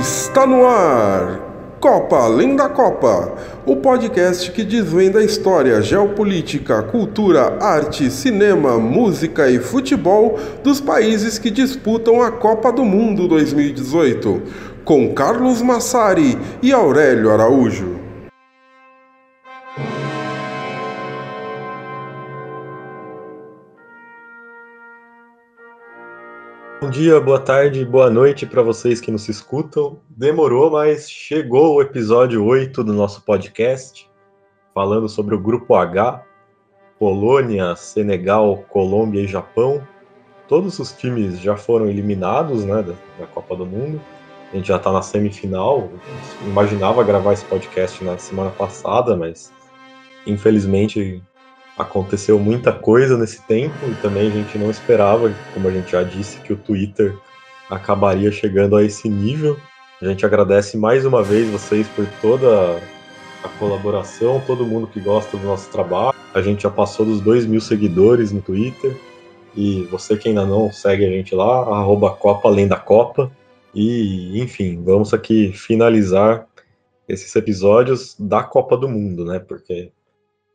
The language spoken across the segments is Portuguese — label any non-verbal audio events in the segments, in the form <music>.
Está no ar! Copa Além da Copa, o podcast que desvenda a história, geopolítica, cultura, arte, cinema, música e futebol dos países que disputam a Copa do Mundo 2018, com Carlos Massari e Aurélio Araújo. Dia, boa tarde, boa noite para vocês que nos escutam. Demorou, mas chegou o episódio 8 do nosso podcast, falando sobre o Grupo H, Polônia, Senegal, Colômbia e Japão. Todos os times já foram eliminados né, da, da Copa do Mundo. A gente já está na semifinal. Imaginava gravar esse podcast na semana passada, mas infelizmente aconteceu muita coisa nesse tempo e também a gente não esperava, como a gente já disse, que o Twitter acabaria chegando a esse nível. A gente agradece mais uma vez vocês por toda a colaboração, todo mundo que gosta do nosso trabalho. A gente já passou dos 2 mil seguidores no Twitter. E você que ainda não segue a gente lá, arroba Copa Além da Copa. E, enfim, vamos aqui finalizar esses episódios da Copa do Mundo, né? Porque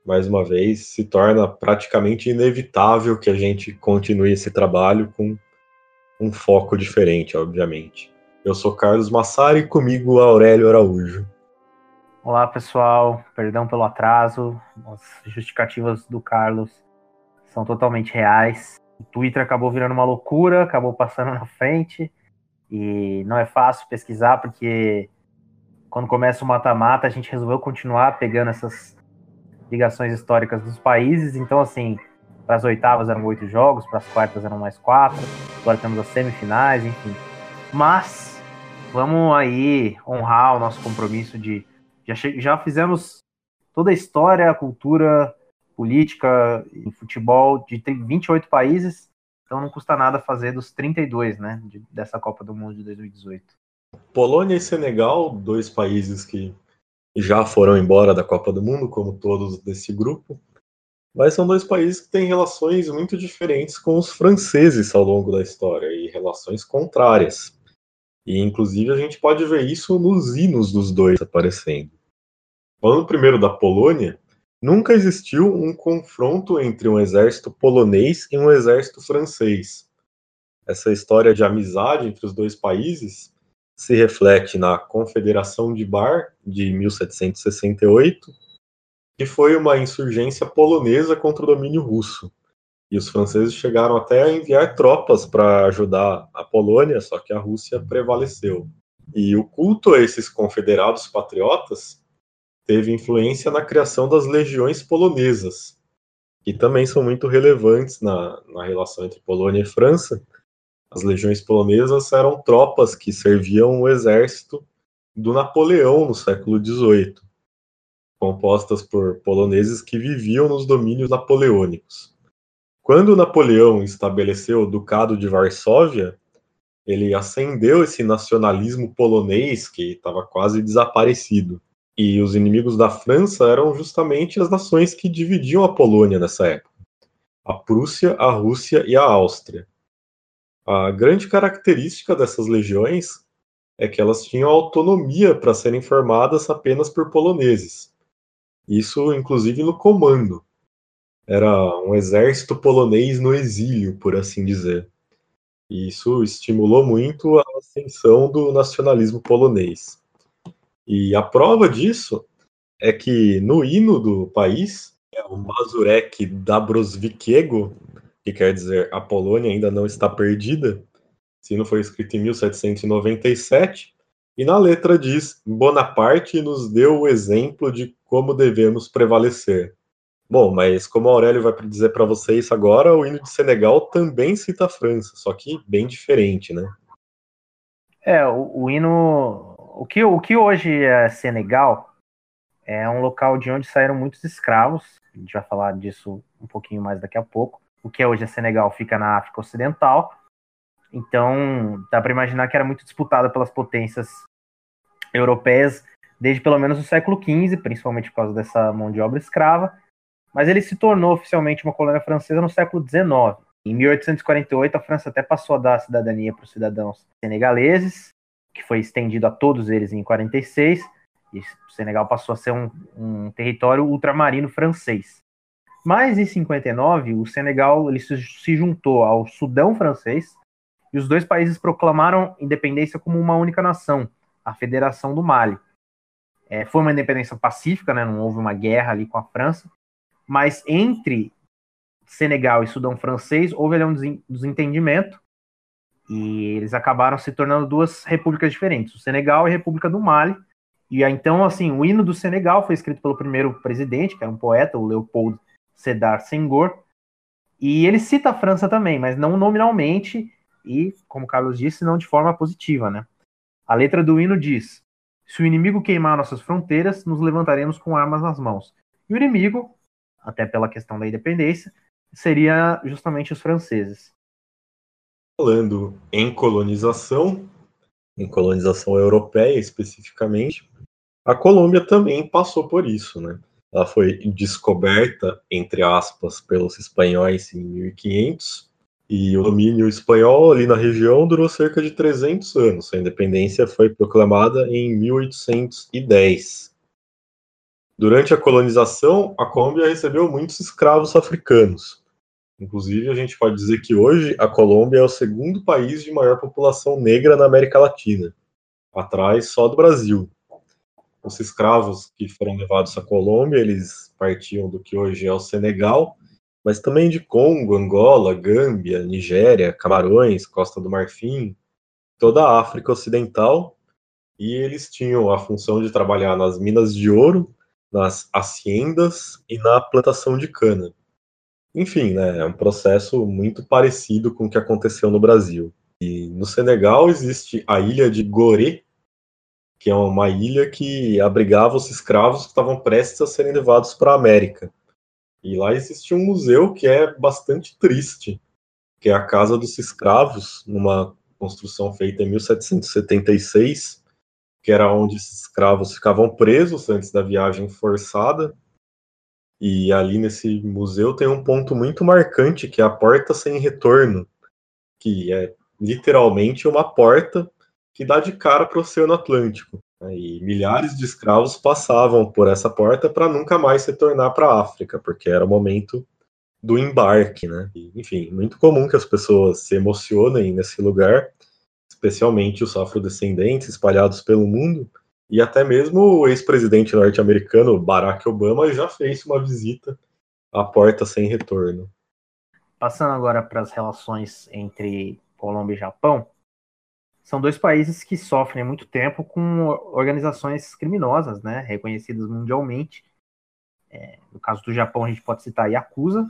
mais uma vez, se torna praticamente inevitável que a gente continue esse trabalho com um foco diferente, obviamente. Eu sou Carlos Massari e comigo Aurélio Araújo. Olá, pessoal. Perdão pelo atraso. As justificativas do Carlos são totalmente reais. O Twitter acabou virando uma loucura, acabou passando na frente. E não é fácil pesquisar, porque quando começa o mata-mata, a gente resolveu continuar pegando essas ligações históricas dos países. Então, assim, para as oitavas eram oito jogos, para as quartas eram mais quatro. Agora temos as semifinais, enfim. Mas vamos aí honrar o nosso compromisso de já, já fizemos toda a história, a cultura, política e futebol de 28 países. Então não custa nada fazer dos 32, né, de, dessa Copa do Mundo de 2018. Polônia e Senegal, dois países que já foram embora da Copa do Mundo, como todos desse grupo. Mas são dois países que têm relações muito diferentes com os franceses ao longo da história e relações contrárias. E inclusive a gente pode ver isso nos hinos dos dois aparecendo. Falando primeiro da Polônia, nunca existiu um confronto entre um exército polonês e um exército francês. Essa história de amizade entre os dois países se reflete na Confederação de Bar de 1768, que foi uma insurgência polonesa contra o domínio russo. E os franceses chegaram até a enviar tropas para ajudar a Polônia, só que a Rússia prevaleceu. E o culto a esses confederados patriotas teve influência na criação das legiões polonesas, que também são muito relevantes na, na relação entre Polônia e França, as legiões polonesas eram tropas que serviam o exército do Napoleão no século XVIII, compostas por poloneses que viviam nos domínios napoleônicos. Quando Napoleão estabeleceu o Ducado de Varsóvia, ele acendeu esse nacionalismo polonês que estava quase desaparecido. E os inimigos da França eram justamente as nações que dividiam a Polônia nessa época: a Prússia, a Rússia e a Áustria. A grande característica dessas legiões é que elas tinham autonomia para serem formadas apenas por poloneses. Isso, inclusive, no comando. Era um exército polonês no exílio, por assim dizer. E isso estimulou muito a ascensão do nacionalismo polonês. E a prova disso é que no hino do país, é o Mazurek Dabrowickiego, que quer dizer a Polônia ainda não está perdida. Esse hino foi escrito em 1797 e na letra diz: Bonaparte nos deu o exemplo de como devemos prevalecer. Bom, mas como Aurélio vai dizer para vocês agora, o hino de Senegal também cita a França, só que bem diferente, né? É, o, o hino. O que, o que hoje é Senegal é um local de onde saíram muitos escravos. A gente vai falar disso um pouquinho mais daqui a pouco o que é hoje é Senegal fica na África Ocidental. Então, dá para imaginar que era muito disputada pelas potências europeias desde pelo menos o século XV, principalmente por causa dessa mão de obra escrava. Mas ele se tornou oficialmente uma colônia francesa no século XIX. Em 1848, a França até passou a dar a cidadania para os cidadãos senegaleses, que foi estendido a todos eles em 46, e o Senegal passou a ser um, um território ultramarino francês. Mas em 59, o Senegal ele se, juntou ao Sudão francês e os dois países proclamaram independência como uma única nação, a Federação do Mali. É, foi uma independência pacífica, né, não houve uma guerra ali com a França, mas entre Senegal e Sudão francês houve ali um desentendimento e eles acabaram se tornando duas repúblicas diferentes, o Senegal e a República do Mali. E então, assim, o hino do Senegal foi escrito pelo primeiro presidente, que era um poeta, o Leopold Sedar Senghor, e ele cita a França também, mas não nominalmente e, como Carlos disse, não de forma positiva, né? A letra do hino diz: Se o inimigo queimar nossas fronteiras, nos levantaremos com armas nas mãos. E o inimigo, até pela questão da independência, seria justamente os franceses. Falando em colonização, em colonização europeia especificamente, a Colômbia também passou por isso, né? Ela foi descoberta, entre aspas, pelos espanhóis em 1500, e o domínio espanhol ali na região durou cerca de 300 anos. A independência foi proclamada em 1810. Durante a colonização, a Colômbia recebeu muitos escravos africanos. Inclusive, a gente pode dizer que hoje a Colômbia é o segundo país de maior população negra na América Latina, atrás só do Brasil. Os escravos que foram levados à Colômbia, eles partiam do que hoje é o Senegal, mas também de Congo, Angola, Gâmbia, Nigéria, Camarões, Costa do Marfim, toda a África Ocidental, e eles tinham a função de trabalhar nas minas de ouro, nas haciendas e na plantação de cana. Enfim, né, é um processo muito parecido com o que aconteceu no Brasil. E no Senegal existe a ilha de Gorée, que é uma ilha que abrigava os escravos que estavam prestes a serem levados para a América. E lá existe um museu que é bastante triste, que é a Casa dos Escravos, numa construção feita em 1776, que era onde esses escravos ficavam presos antes da viagem forçada e ali nesse museu tem um ponto muito marcante, que é a porta sem retorno, que é literalmente uma porta que dá de cara para o Oceano Atlântico. Né? E milhares de escravos passavam por essa porta para nunca mais retornar para a África, porque era o momento do embarque, né? E, enfim, muito comum que as pessoas se emocionem nesse lugar, especialmente os afrodescendentes espalhados pelo mundo, e até mesmo o ex-presidente norte-americano Barack Obama já fez uma visita à porta sem retorno. Passando agora para as relações entre Colômbia e Japão, são dois países que sofrem há muito tempo com organizações criminosas, né, reconhecidas mundialmente. É, no caso do Japão, a gente pode citar a Yakuza,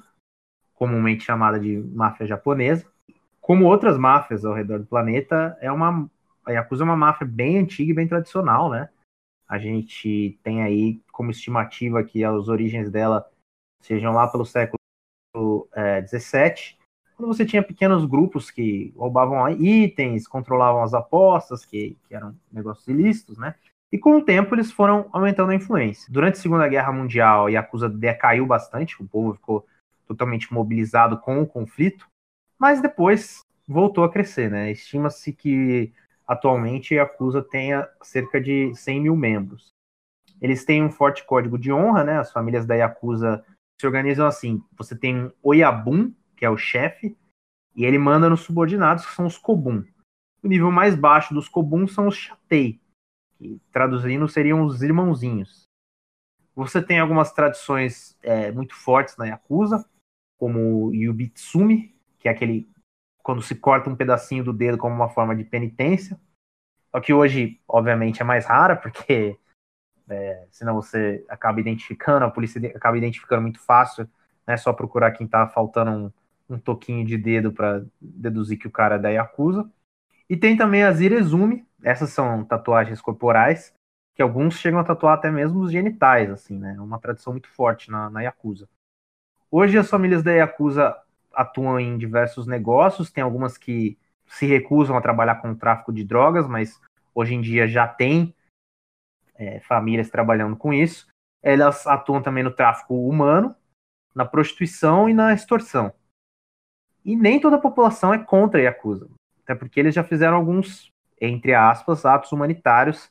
comumente chamada de máfia japonesa. Como outras máfias ao redor do planeta, é uma a Yakuza é uma máfia bem antiga e bem tradicional, né? A gente tem aí como estimativa que as origens dela sejam lá pelo século XVII, é, quando você tinha pequenos grupos que roubavam itens, controlavam as apostas, que, que eram negócios ilícitos, né? E com o tempo eles foram aumentando a influência. Durante a Segunda Guerra Mundial, a Yakuza decaiu bastante, o povo ficou totalmente mobilizado com o conflito, mas depois voltou a crescer, né? Estima-se que Atualmente, a Yakuza tem cerca de 100 mil membros. Eles têm um forte código de honra, né? As famílias da Yakuza se organizam assim. Você tem um Oyabun, que é o chefe, e ele manda nos subordinados, que são os Kobun. O nível mais baixo dos Kobun são os Shatei, que traduzindo seriam os irmãozinhos. Você tem algumas tradições é, muito fortes na Yakuza, como o Yubitsumi, que é aquele quando se corta um pedacinho do dedo como uma forma de penitência. Só que hoje, obviamente, é mais rara, porque é, senão você acaba identificando, a polícia acaba identificando muito fácil, né? Só procurar quem tá faltando um, um toquinho de dedo para deduzir que o cara é da Yakuza. E tem também as Irezumi, essas são tatuagens corporais, que alguns chegam a tatuar até mesmo os genitais, assim, né? É uma tradição muito forte na, na Yakuza. Hoje as famílias da Yakuza atuam em diversos negócios, tem algumas que se recusam a trabalhar com o tráfico de drogas, mas hoje em dia já tem é, famílias trabalhando com isso. Elas atuam também no tráfico humano, na prostituição e na extorsão. E nem toda a população é contra a Yakuza, até porque eles já fizeram alguns entre aspas, atos humanitários,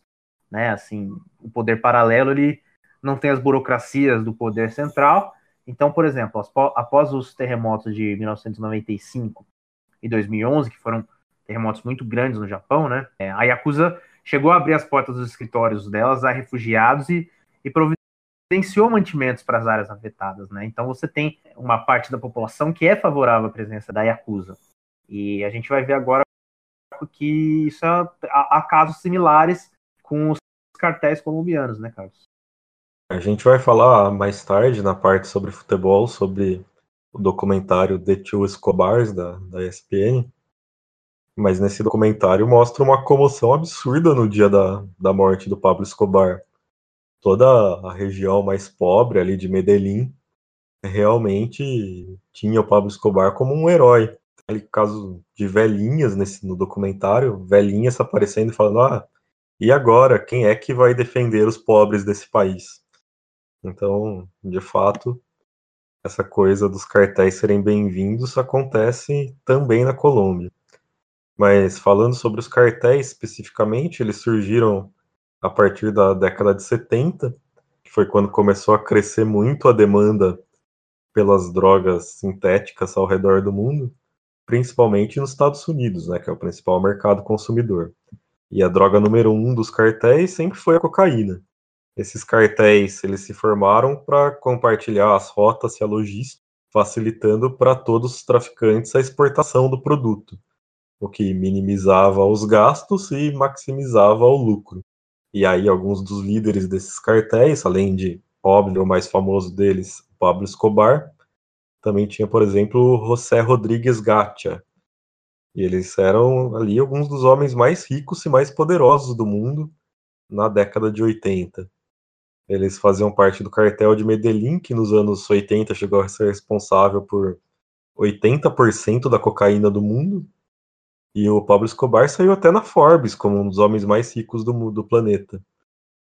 né? Assim, o poder paralelo ele não tem as burocracias do poder central. Então, por exemplo, após os terremotos de 1995 e 2011, que foram terremotos muito grandes no Japão, né? É, a Yakuza chegou a abrir as portas dos escritórios delas a refugiados e, e providenciou mantimentos para as áreas afetadas, né? Então você tem uma parte da população que é favorável à presença da Yakuza. E a gente vai ver agora que isso é, há casos similares com os cartéis colombianos, né, Carlos? A gente vai falar mais tarde na parte sobre futebol, sobre o documentário The Two Escobars da, da ESPN, mas nesse documentário mostra uma comoção absurda no dia da, da morte do Pablo Escobar. Toda a região mais pobre ali de Medellín realmente tinha o Pablo Escobar como um herói. Ali, caso de velhinhas nesse, no documentário, velhinhas aparecendo e falando: ah, e agora? Quem é que vai defender os pobres desse país? Então, de fato, essa coisa dos cartéis serem bem-vindos acontece também na Colômbia. Mas falando sobre os cartéis especificamente, eles surgiram a partir da década de 70, que foi quando começou a crescer muito a demanda pelas drogas sintéticas ao redor do mundo, principalmente nos Estados Unidos, né, que é o principal mercado consumidor. E a droga número um dos cartéis sempre foi a cocaína. Esses cartéis eles se formaram para compartilhar as rotas e a logística, facilitando para todos os traficantes a exportação do produto o que minimizava os gastos e maximizava o lucro. E aí alguns dos líderes desses cartéis, além de, óbvio, o mais famoso deles, Pablo Escobar, também tinha, por exemplo, José Rodrigues Gacha. E eles eram ali alguns dos homens mais ricos e mais poderosos do mundo na década de 80. Eles faziam parte do cartel de Medellín, que nos anos 80 chegou a ser responsável por 80% da cocaína do mundo, e o Pablo Escobar saiu até na Forbes como um dos homens mais ricos do, do planeta.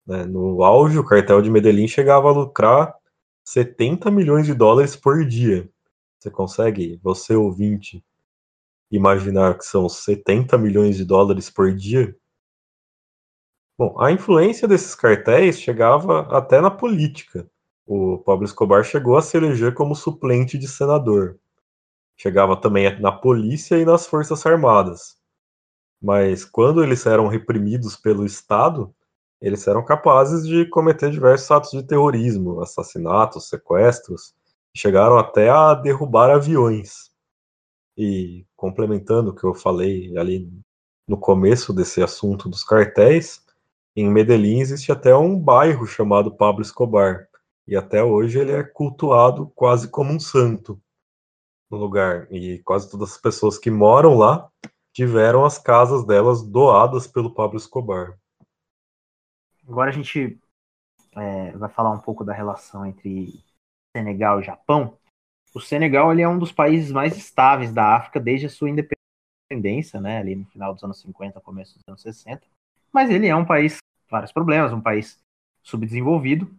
Né? No auge, o cartel de Medellín chegava a lucrar 70 milhões de dólares por dia. Você consegue, você ouvinte, imaginar que são 70 milhões de dólares por dia? Bom, a influência desses cartéis chegava até na política. O Pablo Escobar chegou a se eleger como suplente de senador chegava também na polícia e nas forças armadas. Mas quando eles eram reprimidos pelo Estado, eles eram capazes de cometer diversos atos de terrorismo, assassinatos, sequestros, chegaram até a derrubar aviões. E complementando o que eu falei ali no começo desse assunto dos cartéis, em Medellín existe até um bairro chamado Pablo Escobar, e até hoje ele é cultuado quase como um santo no lugar. E quase todas as pessoas que moram lá tiveram as casas delas doadas pelo Pablo Escobar. Agora a gente é, vai falar um pouco da relação entre Senegal e Japão. O Senegal ele é um dos países mais estáveis da África desde a sua independência, né, ali no final dos anos 50, começo dos anos 60. Mas ele é um país vários problemas, um país subdesenvolvido,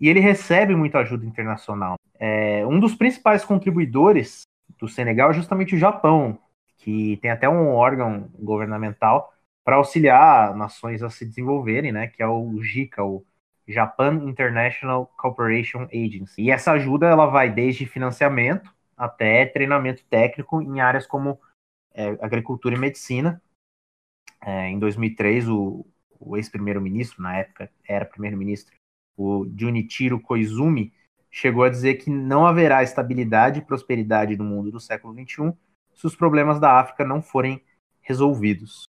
e ele recebe muita ajuda internacional. É, um dos principais contribuidores do Senegal é justamente o Japão, que tem até um órgão governamental para auxiliar nações a se desenvolverem, né, que é o JICA, o Japan International Cooperation Agency. E essa ajuda ela vai desde financiamento até treinamento técnico em áreas como é, agricultura e medicina. É, em 2003, o, o ex-primeiro-ministro, na época era primeiro-ministro, o Junichiro Koizumi, chegou a dizer que não haverá estabilidade e prosperidade no mundo do século XXI se os problemas da África não forem resolvidos.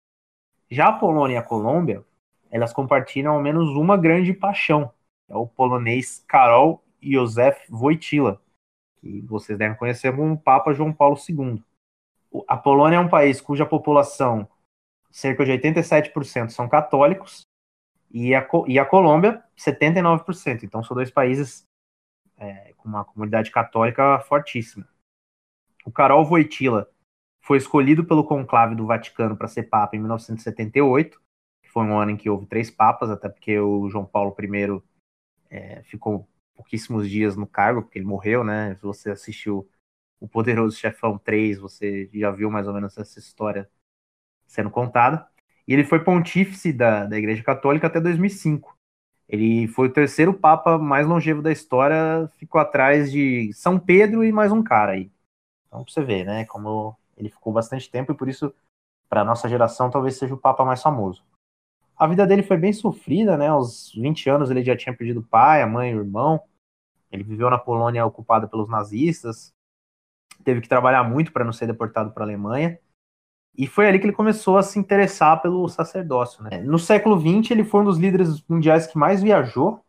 Já a Polônia e a Colômbia, elas compartilham ao menos uma grande paixão, é o polonês Karol Józef Wojtyla, que vocês devem conhecer como Papa João Paulo II. A Polônia é um país cuja população, cerca de 87%, são católicos, e a, e a Colômbia, 79%. Então, são dois países é, com uma comunidade católica fortíssima. O Carol Voitila foi escolhido pelo conclave do Vaticano para ser papa em 1978, que foi um ano em que houve três papas, até porque o João Paulo I é, ficou pouquíssimos dias no cargo, porque ele morreu, né? Se você assistiu o Poderoso Chefão 3, você já viu mais ou menos essa história sendo contada. E ele foi pontífice da, da Igreja Católica até 2005. Ele foi o terceiro papa mais longevo da história, ficou atrás de São Pedro e mais um cara aí. Então, pra você ver, né, como ele ficou bastante tempo e por isso, para nossa geração, talvez seja o papa mais famoso. A vida dele foi bem sofrida, né? Aos 20 anos ele já tinha perdido o pai, a mãe, o irmão. Ele viveu na Polônia ocupada pelos nazistas. Teve que trabalhar muito para não ser deportado para a Alemanha. E foi ali que ele começou a se interessar pelo sacerdócio. Né? No século XX, ele foi um dos líderes mundiais que mais viajou,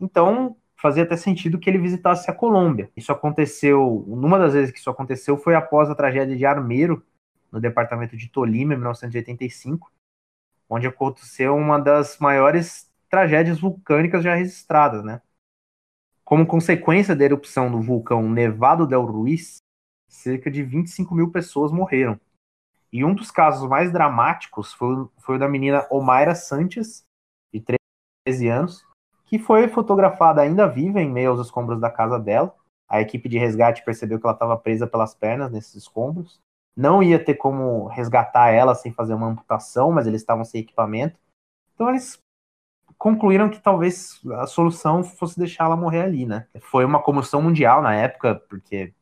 então fazia até sentido que ele visitasse a Colômbia. Isso aconteceu, numa das vezes que isso aconteceu foi após a tragédia de Armeiro, no departamento de Tolima, em 1985, onde aconteceu uma das maiores tragédias vulcânicas já registradas, né? Como consequência da erupção do vulcão Nevado del Ruiz, cerca de 25 mil pessoas morreram. E um dos casos mais dramáticos foi, foi o da menina Omaira Sanches, de 13 anos, que foi fotografada ainda viva em meio aos escombros da casa dela. A equipe de resgate percebeu que ela estava presa pelas pernas nesses escombros. Não ia ter como resgatar ela sem fazer uma amputação, mas eles estavam sem equipamento. Então eles concluíram que talvez a solução fosse deixá-la morrer ali, né? Foi uma comoção mundial na época, porque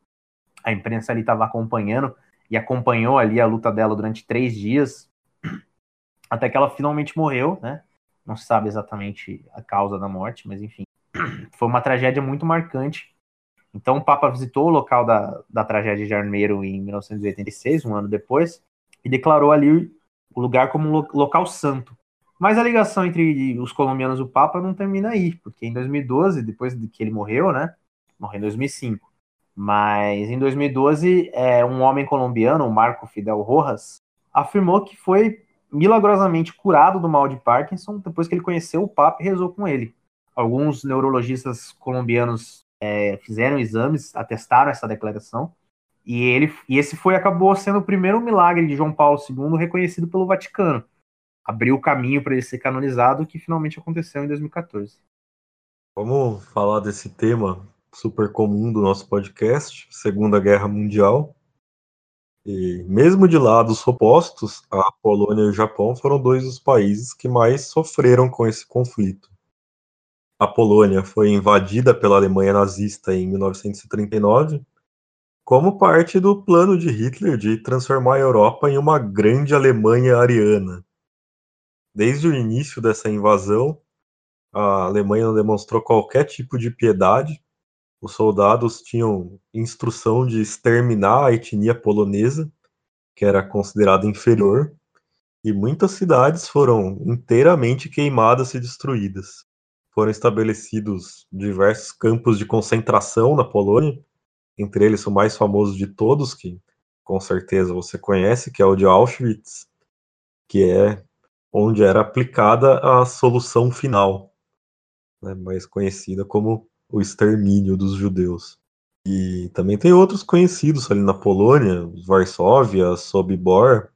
a imprensa ali estava acompanhando e acompanhou ali a luta dela durante três dias, <clears throat> até que ela finalmente morreu, né? Não se sabe exatamente a causa da morte, mas enfim. <clears throat> Foi uma tragédia muito marcante. Então o Papa visitou o local da, da tragédia de Armeiro em 1986, um ano depois, e declarou ali o lugar como um local santo. Mas a ligação entre os colombianos e o Papa não termina aí, porque em 2012, depois de que ele morreu, né? Morreu em 2005. Mas em 2012, é, um homem colombiano, Marco Fidel Rojas, afirmou que foi milagrosamente curado do mal de Parkinson depois que ele conheceu o Papa e rezou com ele. Alguns neurologistas colombianos é, fizeram exames, atestaram essa declaração, e ele e esse foi acabou sendo o primeiro milagre de João Paulo II reconhecido pelo Vaticano. Abriu o caminho para ele ser canonizado, que finalmente aconteceu em 2014. Vamos falar desse tema super comum do nosso podcast, Segunda Guerra Mundial. E mesmo de lados opostos, a Polônia e o Japão foram dois dos países que mais sofreram com esse conflito. A Polônia foi invadida pela Alemanha nazista em 1939, como parte do plano de Hitler de transformar a Europa em uma grande Alemanha ariana. Desde o início dessa invasão, a Alemanha não demonstrou qualquer tipo de piedade os soldados tinham instrução de exterminar a etnia polonesa, que era considerada inferior, e muitas cidades foram inteiramente queimadas e destruídas. Foram estabelecidos diversos campos de concentração na Polônia, entre eles o mais famoso de todos, que com certeza você conhece, que é o de Auschwitz, que é onde era aplicada a solução final, né, mais conhecida como o extermínio dos judeus. E também tem outros conhecidos ali na Polônia, Varsóvia, Sobibor.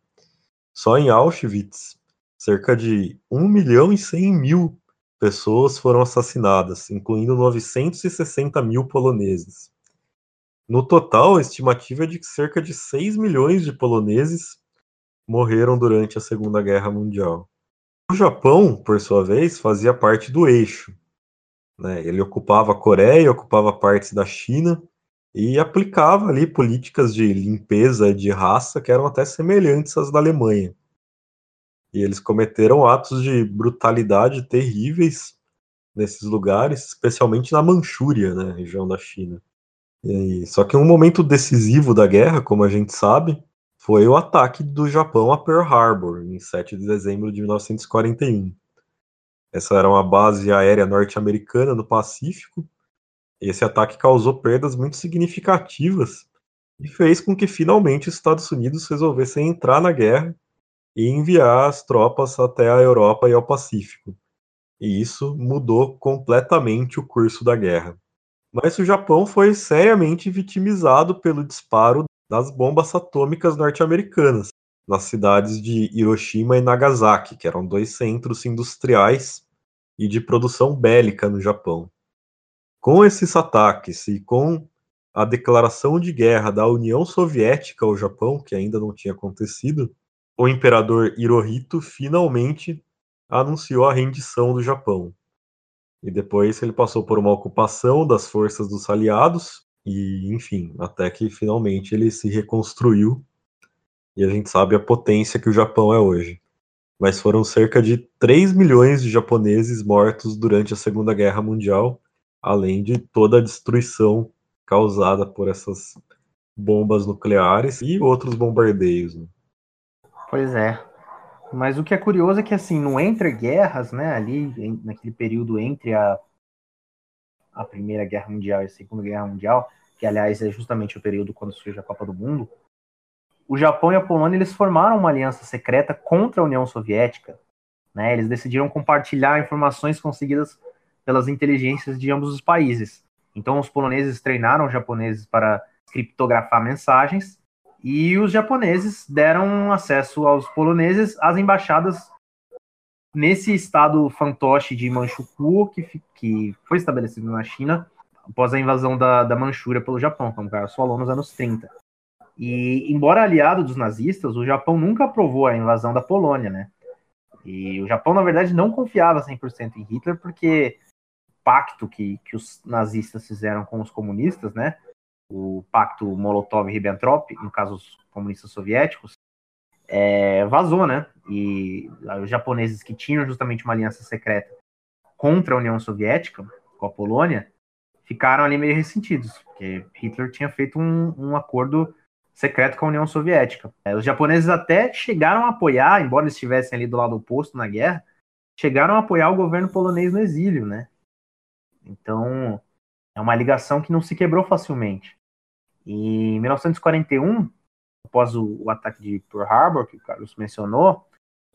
Só em Auschwitz, cerca de 1 milhão e 100 mil pessoas foram assassinadas, incluindo 960 mil poloneses. No total, a estimativa é de que cerca de 6 milhões de poloneses morreram durante a Segunda Guerra Mundial. O Japão, por sua vez, fazia parte do eixo, né? Ele ocupava a Coreia, ocupava partes da China e aplicava ali políticas de limpeza de raça que eram até semelhantes às da Alemanha. E eles cometeram atos de brutalidade terríveis nesses lugares, especialmente na Manchúria, né, região da China. E, só que um momento decisivo da guerra, como a gente sabe, foi o ataque do Japão a Pearl Harbor, em 7 de dezembro de 1941. Essa era uma base aérea norte-americana no Pacífico. Esse ataque causou perdas muito significativas e fez com que finalmente os Estados Unidos resolvessem entrar na guerra e enviar as tropas até a Europa e ao Pacífico. E isso mudou completamente o curso da guerra. Mas o Japão foi seriamente vitimizado pelo disparo das bombas atômicas norte-americanas, nas cidades de Hiroshima e Nagasaki, que eram dois centros industriais e de produção bélica no Japão. Com esses ataques e com a declaração de guerra da União Soviética ao Japão, que ainda não tinha acontecido, o imperador Hirohito finalmente anunciou a rendição do Japão. E depois ele passou por uma ocupação das forças dos aliados, e enfim, até que finalmente ele se reconstruiu. E a gente sabe a potência que o Japão é hoje. Mas foram cerca de 3 milhões de japoneses mortos durante a Segunda Guerra Mundial, além de toda a destruição causada por essas bombas nucleares e outros bombardeios. Né? Pois é. Mas o que é curioso é que, assim, no entre guerras, né, ali, naquele período entre a, a Primeira Guerra Mundial e a Segunda Guerra Mundial, que, aliás, é justamente o período quando surge a Copa do Mundo, o Japão e a Polônia, eles formaram uma aliança secreta contra a União Soviética, né, eles decidiram compartilhar informações conseguidas pelas inteligências de ambos os países. Então, os poloneses treinaram os japoneses para criptografar mensagens e os japoneses deram acesso aos poloneses às embaixadas nesse estado fantoche de Manchukuo, que, que foi estabelecido na China após a invasão da, da Manchúria pelo Japão, como o Carlos falou, nos anos 30. E, embora aliado dos nazistas, o Japão nunca aprovou a invasão da Polônia, né? E o Japão, na verdade, não confiava 100% em Hitler, porque o pacto que, que os nazistas fizeram com os comunistas, né? o pacto Molotov-Ribbentrop, no caso os comunistas soviéticos, é, vazou, né? E os japoneses que tinham justamente uma aliança secreta contra a União Soviética, com a Polônia, ficaram ali meio ressentidos, porque Hitler tinha feito um, um acordo secreto com a União Soviética. É, os japoneses até chegaram a apoiar, embora eles estivessem ali do lado oposto na guerra, chegaram a apoiar o governo polonês no exílio, né? Então, é uma ligação que não se quebrou facilmente. E em 1941, após o, o ataque de Pearl Harbor, que o Carlos mencionou,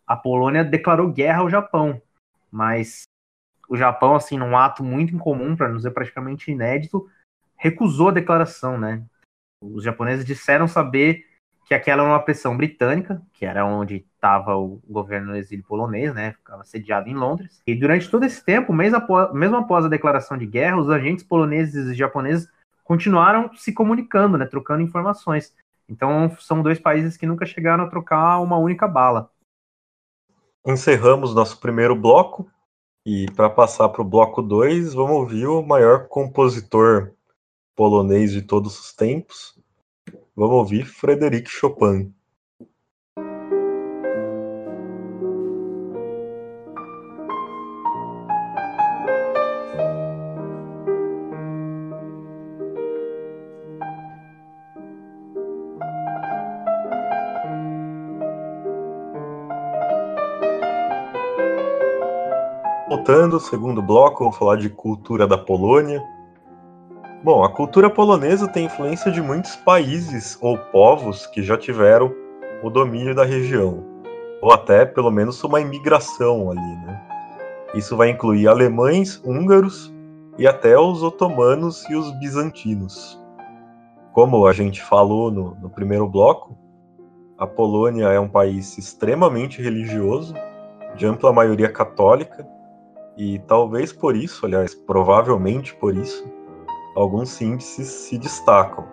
a Polônia declarou guerra ao Japão. Mas o Japão, assim, num ato muito incomum, para não dizer praticamente inédito, recusou a declaração, né? Os japoneses disseram saber que aquela era uma pressão britânica, que era onde estava o governo no exílio polonês, né? Ficava sediado em Londres. E durante todo esse tempo, mesmo após, mesmo após a declaração de guerra, os agentes poloneses e japoneses continuaram se comunicando, né, trocando informações. Então, são dois países que nunca chegaram a trocar uma única bala. Encerramos nosso primeiro bloco e para passar para o bloco 2, vamos ouvir o maior compositor polonês de todos os tempos. Vamos ouvir Frederic Chopin. voltando, segundo bloco, vamos falar de cultura da Polônia. Bom, a cultura polonesa tem influência de muitos países ou povos que já tiveram o domínio da região, ou até pelo menos uma imigração ali, né? Isso vai incluir alemães, húngaros e até os otomanos e os bizantinos. Como a gente falou no, no primeiro bloco, a Polônia é um país extremamente religioso, de ampla maioria católica, e talvez por isso, aliás, provavelmente por isso, alguns índices se destacam.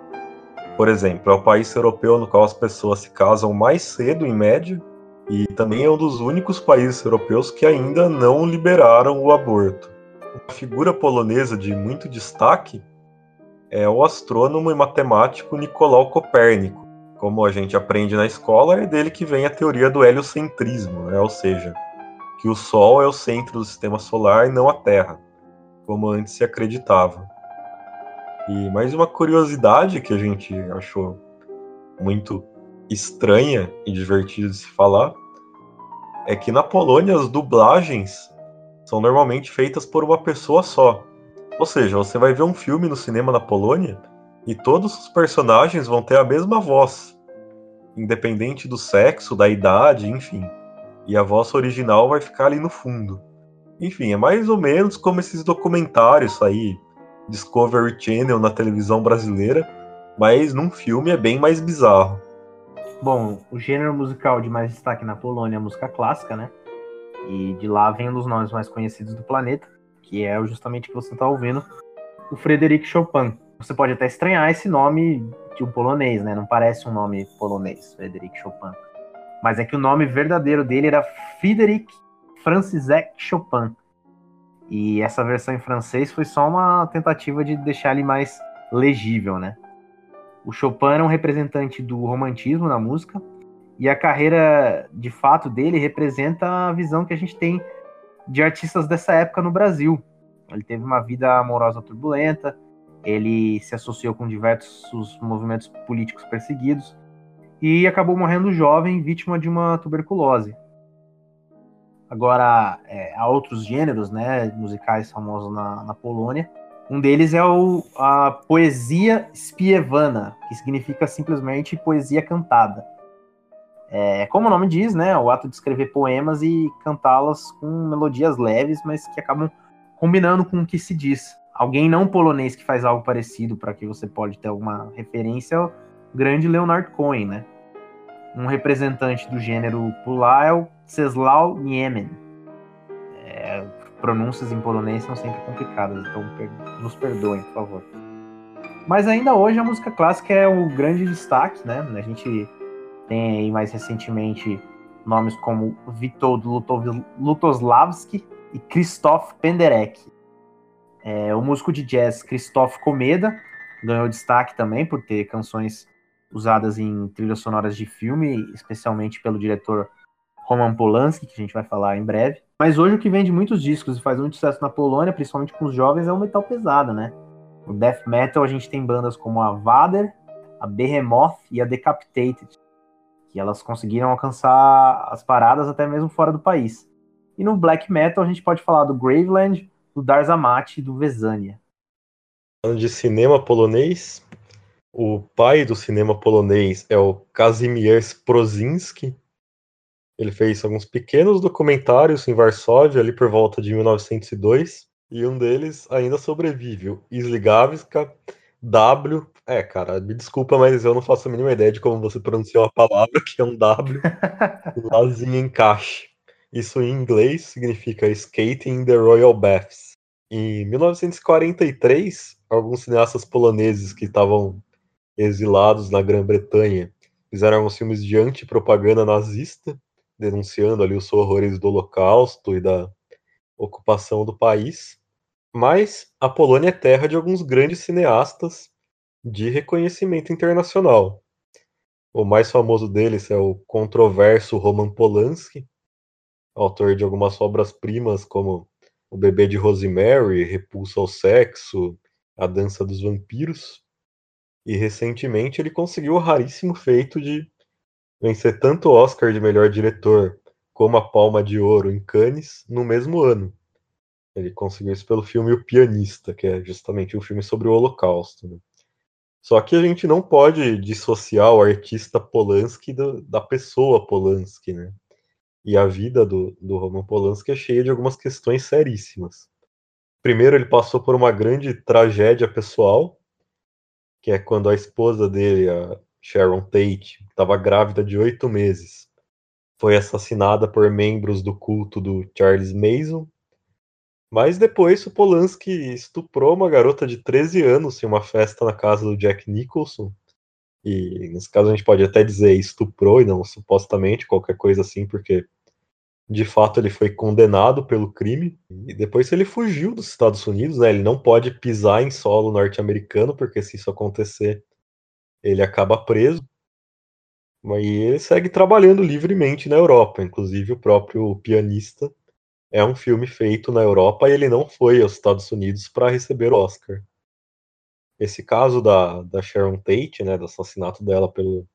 Por exemplo, é o país europeu no qual as pessoas se casam mais cedo, em média, e também é um dos únicos países europeus que ainda não liberaram o aborto. Uma figura polonesa de muito destaque é o astrônomo e matemático Nicolau Copérnico. Como a gente aprende na escola, é dele que vem a teoria do heliocentrismo, né? ou seja, que o Sol é o centro do sistema solar e não a Terra, como antes se acreditava. E mais uma curiosidade que a gente achou muito estranha e divertida de se falar é que na Polônia as dublagens são normalmente feitas por uma pessoa só. Ou seja, você vai ver um filme no cinema na Polônia e todos os personagens vão ter a mesma voz, independente do sexo, da idade, enfim e a voz original vai ficar ali no fundo. Enfim, é mais ou menos como esses documentários aí, Discovery Channel na televisão brasileira, mas num filme é bem mais bizarro. Bom, o gênero musical de mais destaque na Polônia é a música clássica, né? E de lá vem um dos nomes mais conhecidos do planeta, que é justamente o que você está ouvindo, o Frederic Chopin. Você pode até estranhar esse nome de um polonês, né? Não parece um nome polonês, Frederic Chopin. mas é que o nome verdadeiro dele era Frédéric Francisek Chopin. E essa versão em francês foi só uma tentativa de deixar ele mais legível, né? O Chopin era um representante do romantismo na música, e a carreira de fato dele representa a visão que a gente tem de artistas dessa época no Brasil. Ele teve uma vida amorosa turbulenta, ele se associou com diversos movimentos políticos perseguidos e acabou morrendo jovem, vítima de uma tuberculose. Agora, é, há outros gêneros né, musicais famosos na, na Polônia. Um deles é o, a poesia spievana, que significa simplesmente poesia cantada. É, como o nome diz, né, o ato de escrever poemas e cantá-las com melodias leves, mas que acabam combinando com o que se diz. Alguém não polonês que faz algo parecido para que você pode ter alguma referência é o grande Leonard Cohen, né? Um representante do gênero pular é o Czesław Niemen. É, pronúncias em polonês são sempre complicadas, então nos perdoem, por favor. Mas ainda hoje a música clássica é o grande destaque, né? A gente tem aí mais recentemente nomes como Witold Lutoslavski e Krzysztof Penderek. É, o músico de jazz Krzysztof Komeda ganhou destaque também por ter canções usadas em trilhas sonoras de filme, especialmente pelo diretor Roman Polanski, que a gente vai falar em breve. Mas hoje o que vende muitos discos e faz muito sucesso na Polônia, principalmente com os jovens, é o metal pesado, né? No death metal a gente tem bandas como a Vader, a Behemoth e a Decapitated, que elas conseguiram alcançar as paradas até mesmo fora do país. E no black metal a gente pode falar do Graveland, do Darzamati e do Vezania. Falando de cinema polonês, o pai do cinema polonês é o Kazimierz Prozinski. Ele fez alguns pequenos documentários em Varsóvia ali por volta de 1902 e um deles ainda sobrevive, o Isligavska W. É, cara, me desculpa, mas eu não faço a mínima ideia de como você pronunciou a palavra, que é um W, <laughs> lazinho encaixe. Isso em inglês significa Skating in the Royal Baths. Em 1943, alguns cineastas poloneses que estavam exilados na Grã-Bretanha, fizeram alguns filmes de antipropaganda nazista, denunciando ali os horrores do Holocausto e da ocupação do país. Mas a Polônia é terra de alguns grandes cineastas de reconhecimento internacional. O mais famoso deles é o controverso Roman Polanski, autor de algumas obras-primas como O Bebê de Rosemary, Repulsa ao Sexo, A Dança dos Vampiros. E recentemente ele conseguiu o raríssimo feito de vencer tanto o Oscar de melhor diretor como a Palma de Ouro em Cannes no mesmo ano. Ele conseguiu isso pelo filme O Pianista, que é justamente um filme sobre o Holocausto. Né? Só que a gente não pode dissociar o artista Polanski do, da pessoa Polanski, né? E a vida do, do Roman Polanski é cheia de algumas questões seríssimas. Primeiro, ele passou por uma grande tragédia pessoal, que é quando a esposa dele, a Sharon Tate, estava grávida de oito meses, foi assassinada por membros do culto do Charles Mason. Mas depois o Polanski estuprou uma garota de 13 anos em uma festa na casa do Jack Nicholson. E nesse caso a gente pode até dizer estuprou e não supostamente, qualquer coisa assim, porque de fato ele foi condenado pelo crime. E depois ele fugiu dos Estados Unidos, né? Ele não pode pisar em solo norte-americano, porque se isso acontecer, ele acaba preso. Mas ele segue trabalhando livremente na Europa, inclusive o próprio pianista é um filme feito na Europa e ele não foi aos Estados Unidos para receber o Oscar. Esse caso da, da Sharon Tate, né, do assassinato dela pelo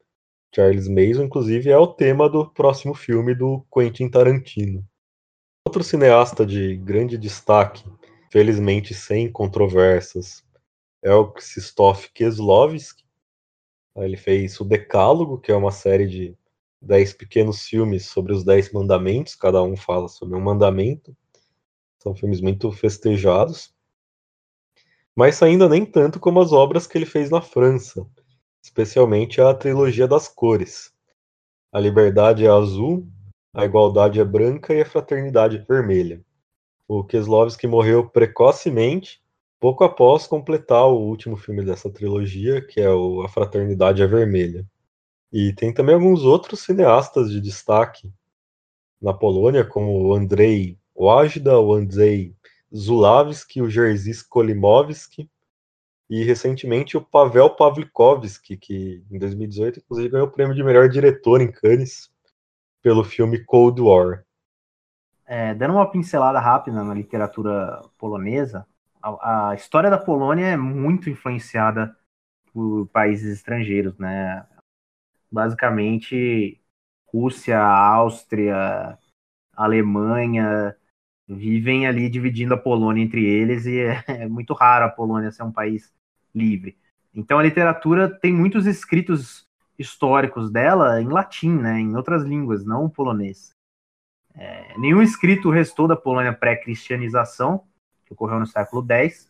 Charles Mason, inclusive, é o tema do próximo filme do Quentin Tarantino. Outro cineasta de grande destaque, felizmente sem controvérsias, é o Krzysztof Kieslowski, ele fez o Decálogo, que é uma série de dez pequenos filmes sobre os dez mandamentos, cada um fala sobre um mandamento. São filmes muito festejados. Mas ainda nem tanto como as obras que ele fez na França, especialmente a trilogia das cores. A liberdade é azul, a igualdade é branca e a fraternidade é vermelha. O Keslovski morreu precocemente pouco após completar o último filme dessa trilogia, que é o A Fraternidade é Vermelha. E tem também alguns outros cineastas de destaque na Polônia, como o Andrzej Wajda, o Andrzej Zulawski, o Jerzy Skolimowski e recentemente o Pavel Pawlikowski, que em 2018 inclusive ganhou o prêmio de melhor diretor em Cannes pelo filme Cold War. É, dando uma pincelada rápida na literatura polonesa, a, história da Polônia é muito influenciada por países estrangeiros, né? Basicamente, Rússia, Áustria, Alemanha vivem ali dividindo a Polônia entre eles e é, <laughs> é muito raro a Polônia ser um país livre. Então a literatura tem muitos escritos históricos dela em latim, né, em outras línguas, não polonês. É, nenhum escrito restou da Polônia pré-cristianização, que ocorreu no século X,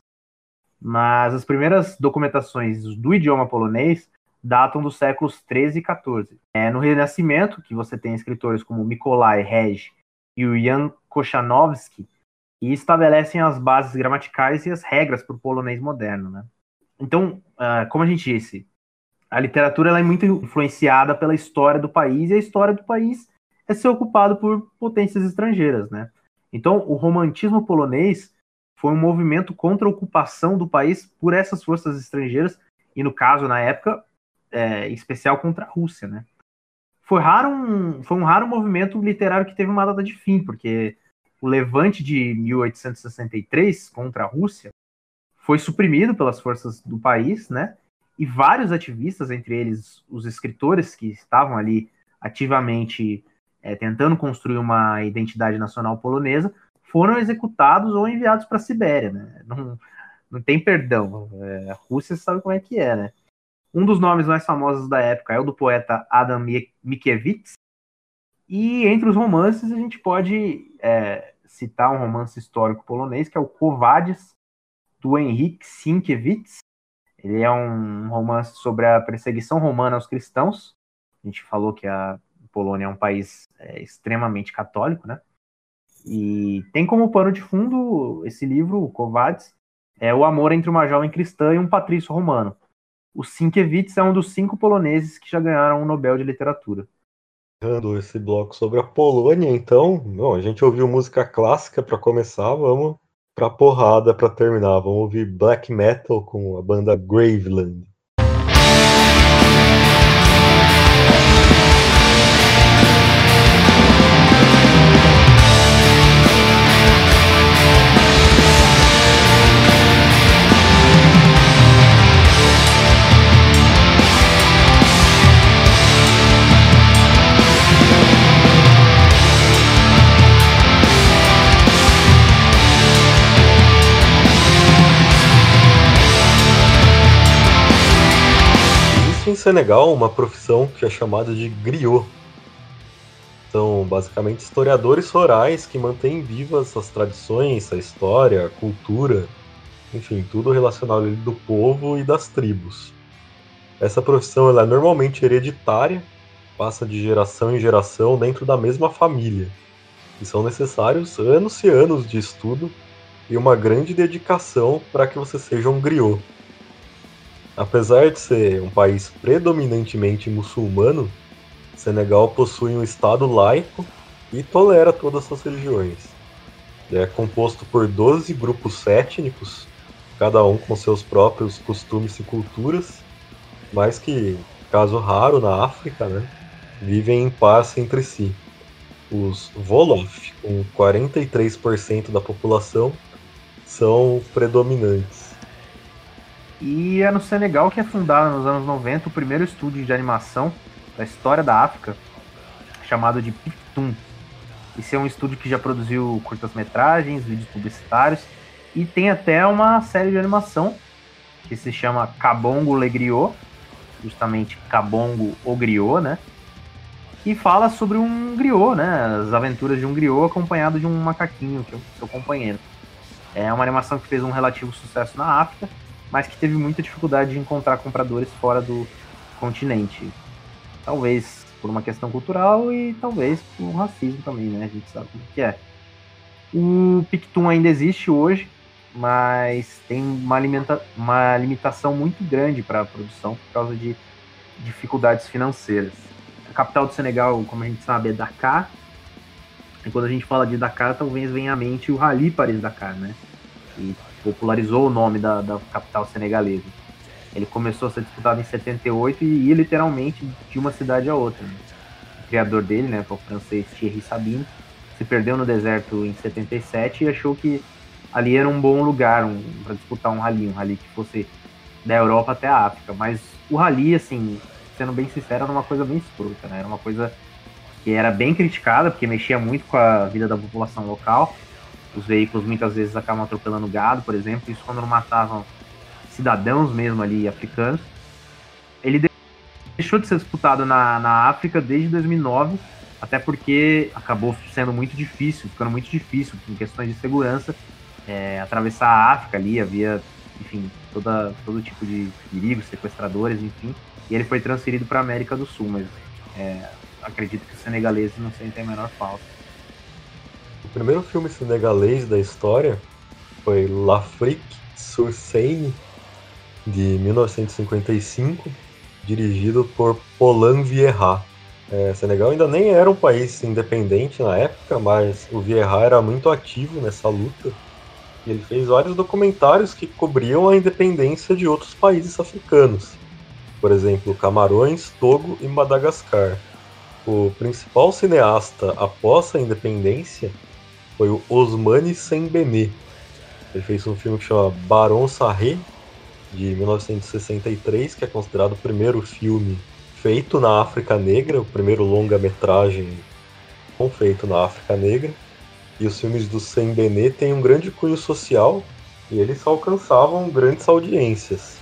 mas as primeiras documentações do idioma polonês datam dos séculos 13 e 14. É, no Renascimento, que você tem escritores como Mikolai Reg e o Jan Kochanowski, e estabelecem as bases gramaticais e as regras para o polonês moderno. Né? Então, uh, como a gente disse, a literatura é muito influenciada pela história do país, e a história do país é ser ocupado por potências estrangeiras, né? Então, o romantismo polonês foi um movimento contra a ocupação do país por essas forças estrangeiras, e no caso, na época, é, em especial contra a Rússia, né? Foi, raro um, foi um raro movimento literário que teve uma data de fim, porque o levante de 1863 contra a Rússia foi suprimido pelas forças do país, né? E vários ativistas, entre eles os escritores que estavam ali ativamente é, tentando construir uma identidade nacional polonesa, foram executados ou enviados para a Sibéria, né? Não, não tem perdão. É, a Rússia sabe como é que é, né? Um dos nomes mais famosos da época é o do poeta Adam Mickiewicz. E entre os romances a gente pode é, citar um romance histórico polonês que é o Kovades do Henryk Sienkiewicz. Ele é um romance sobre a perseguição romana aos cristãos. A gente falou que a Polônia é um país é, extremamente católico, né? E tem como pano de fundo esse livro, o Kovades, é o amor entre uma jovem cristã e um patrício romano. O Sienkiewicz é um dos cinco poloneses que já ganharam o Nobel de Literatura. Esse bloco sobre a Polônia, então, bom, a gente ouviu música clássica para começar, vamos pra porrada pra terminar. Vamos ouvir black metal com a banda Graveland. Senegal uma profissão que é chamada de griot. São basicamente historiadores rurais que mantêm vivas as tradições, a história, a cultura, enfim, tudo relacionado do povo e das tribos. Essa profissão ela é normalmente hereditária, passa de geração em geração dentro da mesma família. E são necessários anos e anos de estudo e uma grande dedicação para que você seja um griot. Apesar de ser um país predominantemente muçulmano, Senegal possui um estado laico e tolera todas as religiões. É composto por 12 grupos étnicos, cada um com seus próprios costumes e culturas, mas que, caso raro na África, né, vivem em paz entre si. Os Wolof, com 43% da população, são predominantes. E é no Senegal que é fundado nos anos 90 o primeiro estúdio de animação da história da África, chamado de Pictum. Esse é um estúdio que já produziu curtas-metragens, vídeos publicitários e tem até uma série de animação que se chama Cabongo Le Griot, justamente Cabongo o Griot, né? Que fala sobre um griot, né? As aventuras de um griot acompanhado de um macaquinho, que é o seu companheiro. É uma animação que fez um relativo sucesso na África mas que teve muita dificuldade de encontrar compradores fora do continente. Talvez por uma questão cultural e talvez por racismo também, né? A gente sabe como que é. O Pictum ainda existe hoje, mas tem uma, alimenta uma limitação muito grande para a produção por causa de dificuldades financeiras. A capital do Senegal, como a gente sabe, é Dakar. E quando a gente fala de Dakar, talvez venha à mente o Rally Paris-Dakar, né? E popularizou o nome da, da capital senegalesa. Ele começou a ser disputado em 78 e ia literalmente de uma cidade a outra. Né? O criador dele, né, o francês Thierry Sabine, se perdeu no deserto em 77 e achou que ali era um bom lugar um, para disputar um rally, um rally que fosse da Europa até a África. Mas o rally, assim, sendo bem sincero, era uma coisa bem escrota, né? Era uma coisa que era bem criticada, porque mexia muito com a vida da população local. Os veículos muitas vezes acabam atropelando gado, por exemplo, isso quando matavam cidadãos mesmo ali africanos. Ele deixou de ser disputado na, na África desde 2009, até porque acabou sendo muito difícil, ficando muito difícil em questões de segurança é, atravessar a África ali, havia, enfim, toda, todo tipo de perigos, sequestradores, enfim, e ele foi transferido para a América do Sul, mas é, acredito que os senegaleses não sentem a menor falta. Primeiro filme senegalês da história foi L'Afrique sur Seine, de 1955, dirigido por Polan Vieira. É, Senegal ainda nem era um país independente na época, mas o Vieira era muito ativo nessa luta. E ele fez vários documentários que cobriam a independência de outros países africanos, por exemplo, Camarões, Togo e Madagascar. O principal cineasta após a independência foi o Osmani Sembene. Ele fez um filme que chama Baron Sarré, de 1963, que é considerado o primeiro filme feito na África Negra, o primeiro longa-metragem feito na África Negra. E os filmes do Sembene têm um grande cunho social e eles alcançavam grandes audiências.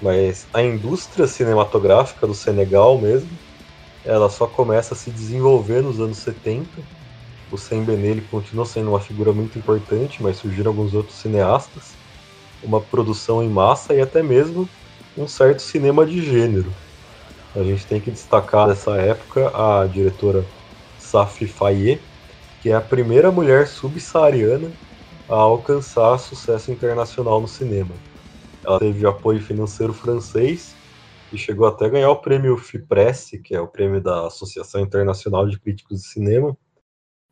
Mas a indústria cinematográfica do Senegal mesmo, ela só começa a se desenvolver nos anos 70. O ele continua sendo uma figura muito importante, mas surgiram alguns outros cineastas uma produção em massa e até mesmo um certo cinema de gênero. A gente tem que destacar nessa época a diretora Safi Faye, que é a primeira mulher subsaariana a alcançar sucesso internacional no cinema. Ela teve apoio financeiro francês e chegou até a ganhar o prêmio FIPRESS, que é o prêmio da Associação Internacional de Críticos de Cinema,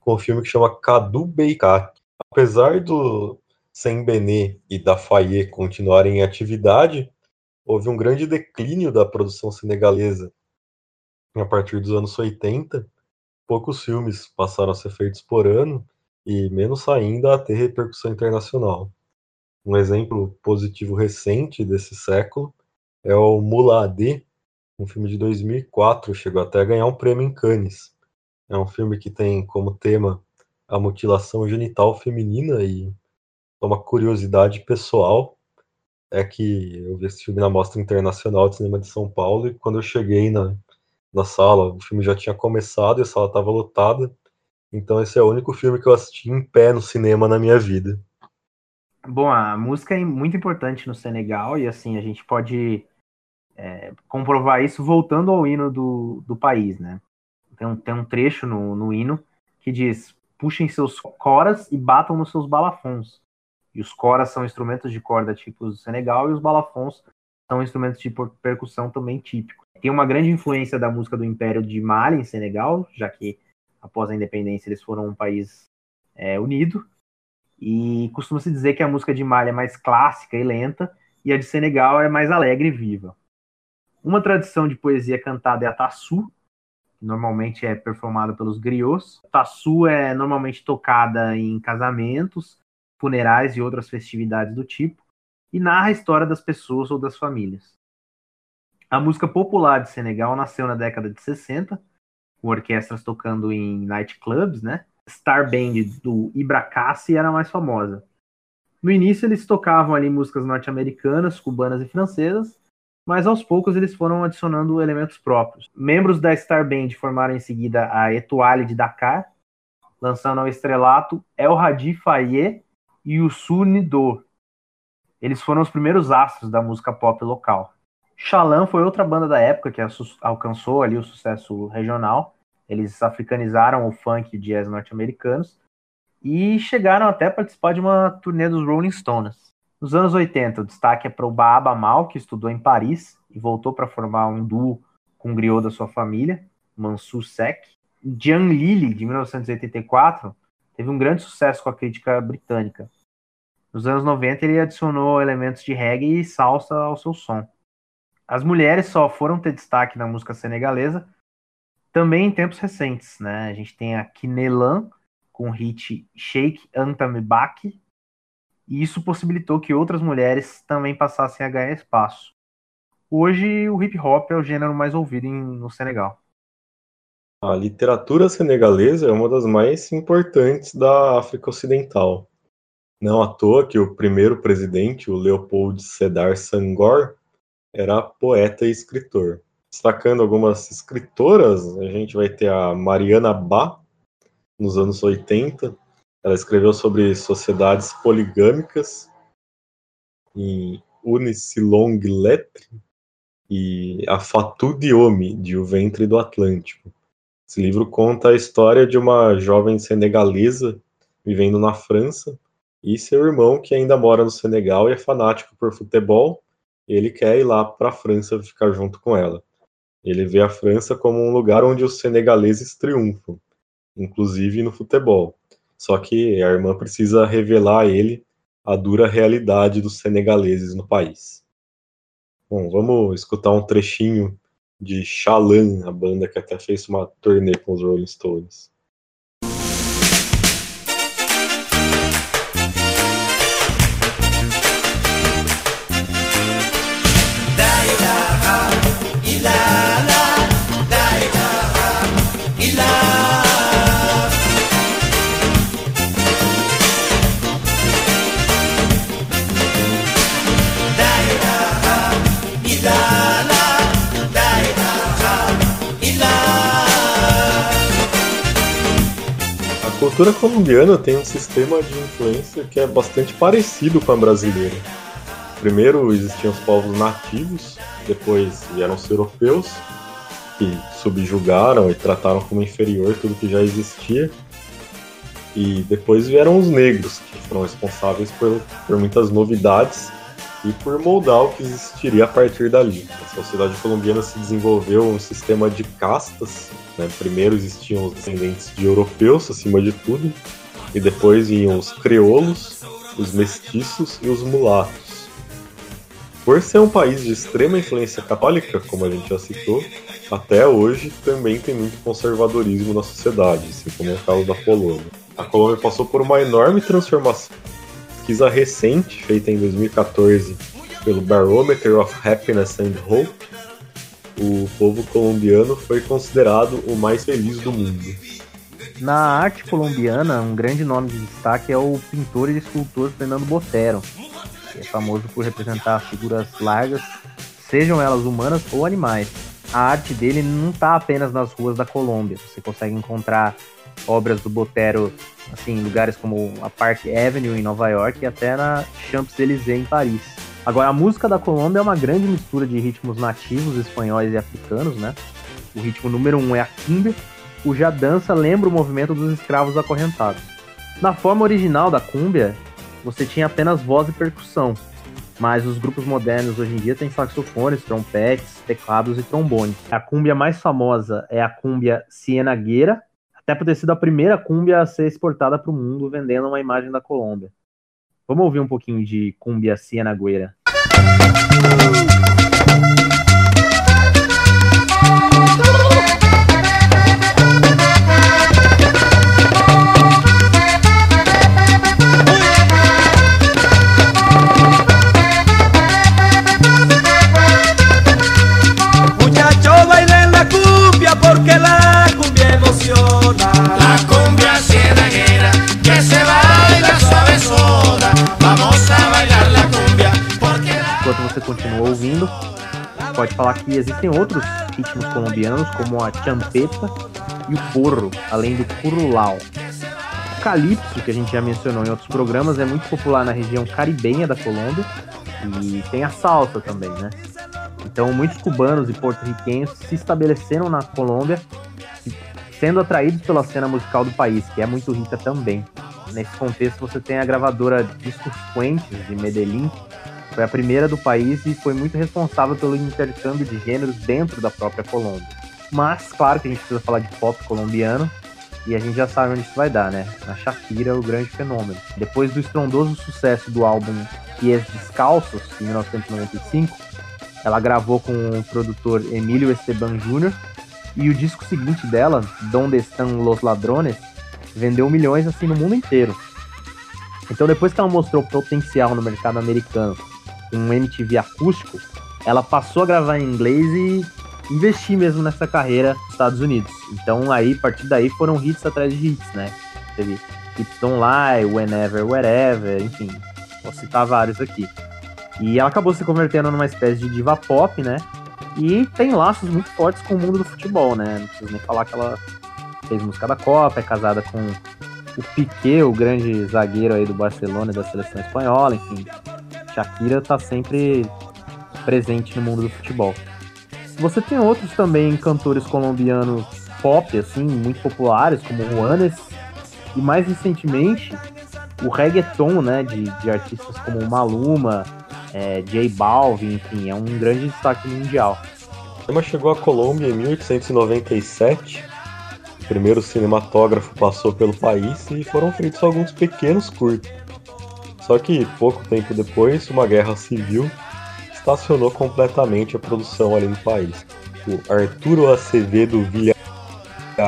com um filme que chama Cadu Beikat. Apesar do, Saint-Benet e da Faye continuarem em atividade, houve um grande declínio da produção senegalesa a partir dos anos 80. Poucos filmes passaram a ser feitos por ano e menos ainda a ter repercussão internacional. Um exemplo positivo recente desse século é o Mulade, um filme de 2004, chegou até a ganhar um prêmio em Cannes. É um filme que tem como tema a mutilação genital feminina e uma curiosidade pessoal é que eu vi esse filme na Mostra Internacional de Cinema de São Paulo e quando eu cheguei na, na sala, o filme já tinha começado e a sala estava lotada. Então esse é o único filme que eu assisti em pé no cinema na minha vida. Bom, a música é muito importante no Senegal e assim a gente pode é, comprovar isso voltando ao hino do, do país, né? Tem um, tem um trecho no, no hino que diz: puxem seus coras e batam nos seus balafons. E os coras são instrumentos de corda típicos do Senegal e os balafons são instrumentos de percussão também típicos. Tem uma grande influência da música do Império de Mali em Senegal, já que após a independência eles foram um país é, unido. E costuma-se dizer que a música de Mali é mais clássica e lenta e a de Senegal é mais alegre e viva. Uma tradição de poesia cantada é a tassu, normalmente é performada pelos griots. Tassu é normalmente tocada em casamentos, funerais e outras festividades do tipo, e narra a história das pessoas ou das famílias. A música popular de Senegal nasceu na década de 60, com orquestras tocando em nightclubs, né? Star Band do Ibracassi era a mais famosa. No início eles tocavam ali músicas norte-americanas, cubanas e francesas, mas aos poucos eles foram adicionando elementos próprios. Membros da Star Band formaram em seguida a Etoile de Dakar, lançando ao estrelato El Hadi Faye e o Sunido. Eles foram os primeiros astros da música pop local. Xalan foi outra banda da época que alcançou ali o sucesso regional. Eles africanizaram o funk e jazz norte-americanos e chegaram até a participar de uma turnê dos Rolling Stones. Nos anos 80, o destaque é para o Baaba Mal, que estudou em Paris e voltou para formar um duo com o griot da sua família, Mansur Sek. Jian Lili, de 1984, teve um grande sucesso com a crítica britânica. Nos anos 90, ele adicionou elementos de reggae e salsa ao seu som. As mulheres só foram ter destaque na música senegalesa também em tempos recentes. Né? A gente tem a Kinelan com o hit Shake Antamibaki, e isso possibilitou que outras mulheres também passassem a ganhar espaço. Hoje, o hip hop é o gênero mais ouvido em, no Senegal. A literatura senegalesa é uma das mais importantes da África Ocidental. Não à toa que o primeiro presidente, o Leopold Sedar Senghor, era poeta e escritor. Destacando algumas escritoras, a gente vai ter a Mariana Ba, nos anos 80, ela escreveu sobre sociedades poligâmicas em Unicilong Letre e A Fatu de Homme, de O Ventre do Atlântico. Esse livro conta a história de uma jovem senegalesa vivendo na França e seu irmão, que ainda mora no Senegal e é fanático por futebol, ele quer ir lá para a França ficar junto com ela. Ele vê a França como um lugar onde os senegaleses triunfam, inclusive no futebol. Só que a irmã precisa revelar a ele a dura realidade dos senegaleses no país. Bom, vamos escutar um trechinho de Shalan, a banda que até fez uma turnê com os Rolling Stones. Cultura colombiana tem um sistema de influência que é bastante parecido com a brasileira. Primeiro existiam os povos nativos, depois vieram os europeus, que subjugaram e trataram como inferior tudo que já existia. E depois vieram os negros, que foram responsáveis por, por muitas novidades e por moldar o que existiria a partir dali. A sociedade colombiana se desenvolveu um sistema de castas. Né? Primeiro existiam os descendentes de europeus, acima de tudo, e depois vinham os crioulos, os mestiços e os mulatos. Por ser um país de extrema influência católica, como a gente já citou, até hoje também tem muito conservadorismo na sociedade, assim como é o caso da Polônia. A Colômbia passou por uma enorme transformação pesquisa recente, feita em 2014 pelo Barometer of Happiness and Hope, o povo colombiano foi considerado o mais feliz do mundo. Na arte colombiana, um grande nome de destaque é o pintor e escultor Fernando Botero, que é famoso por representar figuras largas, sejam elas humanas ou animais. A arte dele não está apenas nas ruas da Colômbia, você consegue encontrar obras do Botero assim, em lugares como a Park Avenue em Nova York e até na Champs-Élysées em Paris. Agora, a música da Colômbia é uma grande mistura de ritmos nativos espanhóis e africanos, né? O ritmo número um é a cumbia, cuja dança lembra o movimento dos escravos acorrentados. Na forma original da cumbia, você tinha apenas voz e percussão, mas os grupos modernos hoje em dia têm saxofones, trompetes, teclados e trombone. A cumbia mais famosa é a cumbia cienagueira, até por ter sido a primeira cumbia a ser exportada para o mundo vendendo uma imagem da Colômbia. Vamos ouvir um pouquinho de cumbia cianagüera. pode falar que existem outros ritmos colombianos, como a champeta e o porro, além do curulao. O calypso, que a gente já mencionou em outros programas, é muito popular na região caribenha da Colômbia e tem a salsa também, né? Então, muitos cubanos e porto-riquenhos se estabeleceram na Colômbia, sendo atraídos pela cena musical do país, que é muito rica também. nesse contexto você tem a gravadora Discos Fuentes de Medellín, foi a primeira do país e foi muito responsável pelo intercâmbio de gêneros dentro da própria Colômbia. Mas, claro que a gente precisa falar de pop colombiano, e a gente já sabe onde isso vai dar, né? Na Shakira, o grande fenômeno. Depois do estrondoso sucesso do álbum Pies Descalços, em 1995, ela gravou com o produtor Emílio Esteban Jr., e o disco seguinte dela, Donde Estão Los Ladrones, vendeu milhões assim no mundo inteiro. Então depois que ela mostrou potencial no mercado americano um MTV acústico, ela passou a gravar em inglês e investir mesmo nessa carreira nos Estados Unidos. Então aí, a partir daí, foram hits atrás de hits, né? Teve Hits Don't Lie, Whenever, Wherever, enfim, vou citar vários aqui. E ela acabou se convertendo numa espécie de diva pop, né? E tem laços muito fortes com o mundo do futebol, né? Não preciso nem falar que ela fez música da Copa, é casada com o Piquet, o grande zagueiro aí do Barcelona e da seleção espanhola, enfim. Shakira tá sempre presente no mundo do futebol. Você tem outros também cantores colombianos pop, assim, muito populares, como Juanes, e mais recentemente o reggaeton, né, de, de artistas como Maluma, é, J Balvin, enfim, é um grande destaque mundial. O tema chegou à Colômbia em 1897. O primeiro cinematógrafo passou pelo país e foram feitos alguns pequenos curtos. Só que pouco tempo depois, uma guerra civil estacionou completamente a produção ali no país. O Arturo Acevedo Villas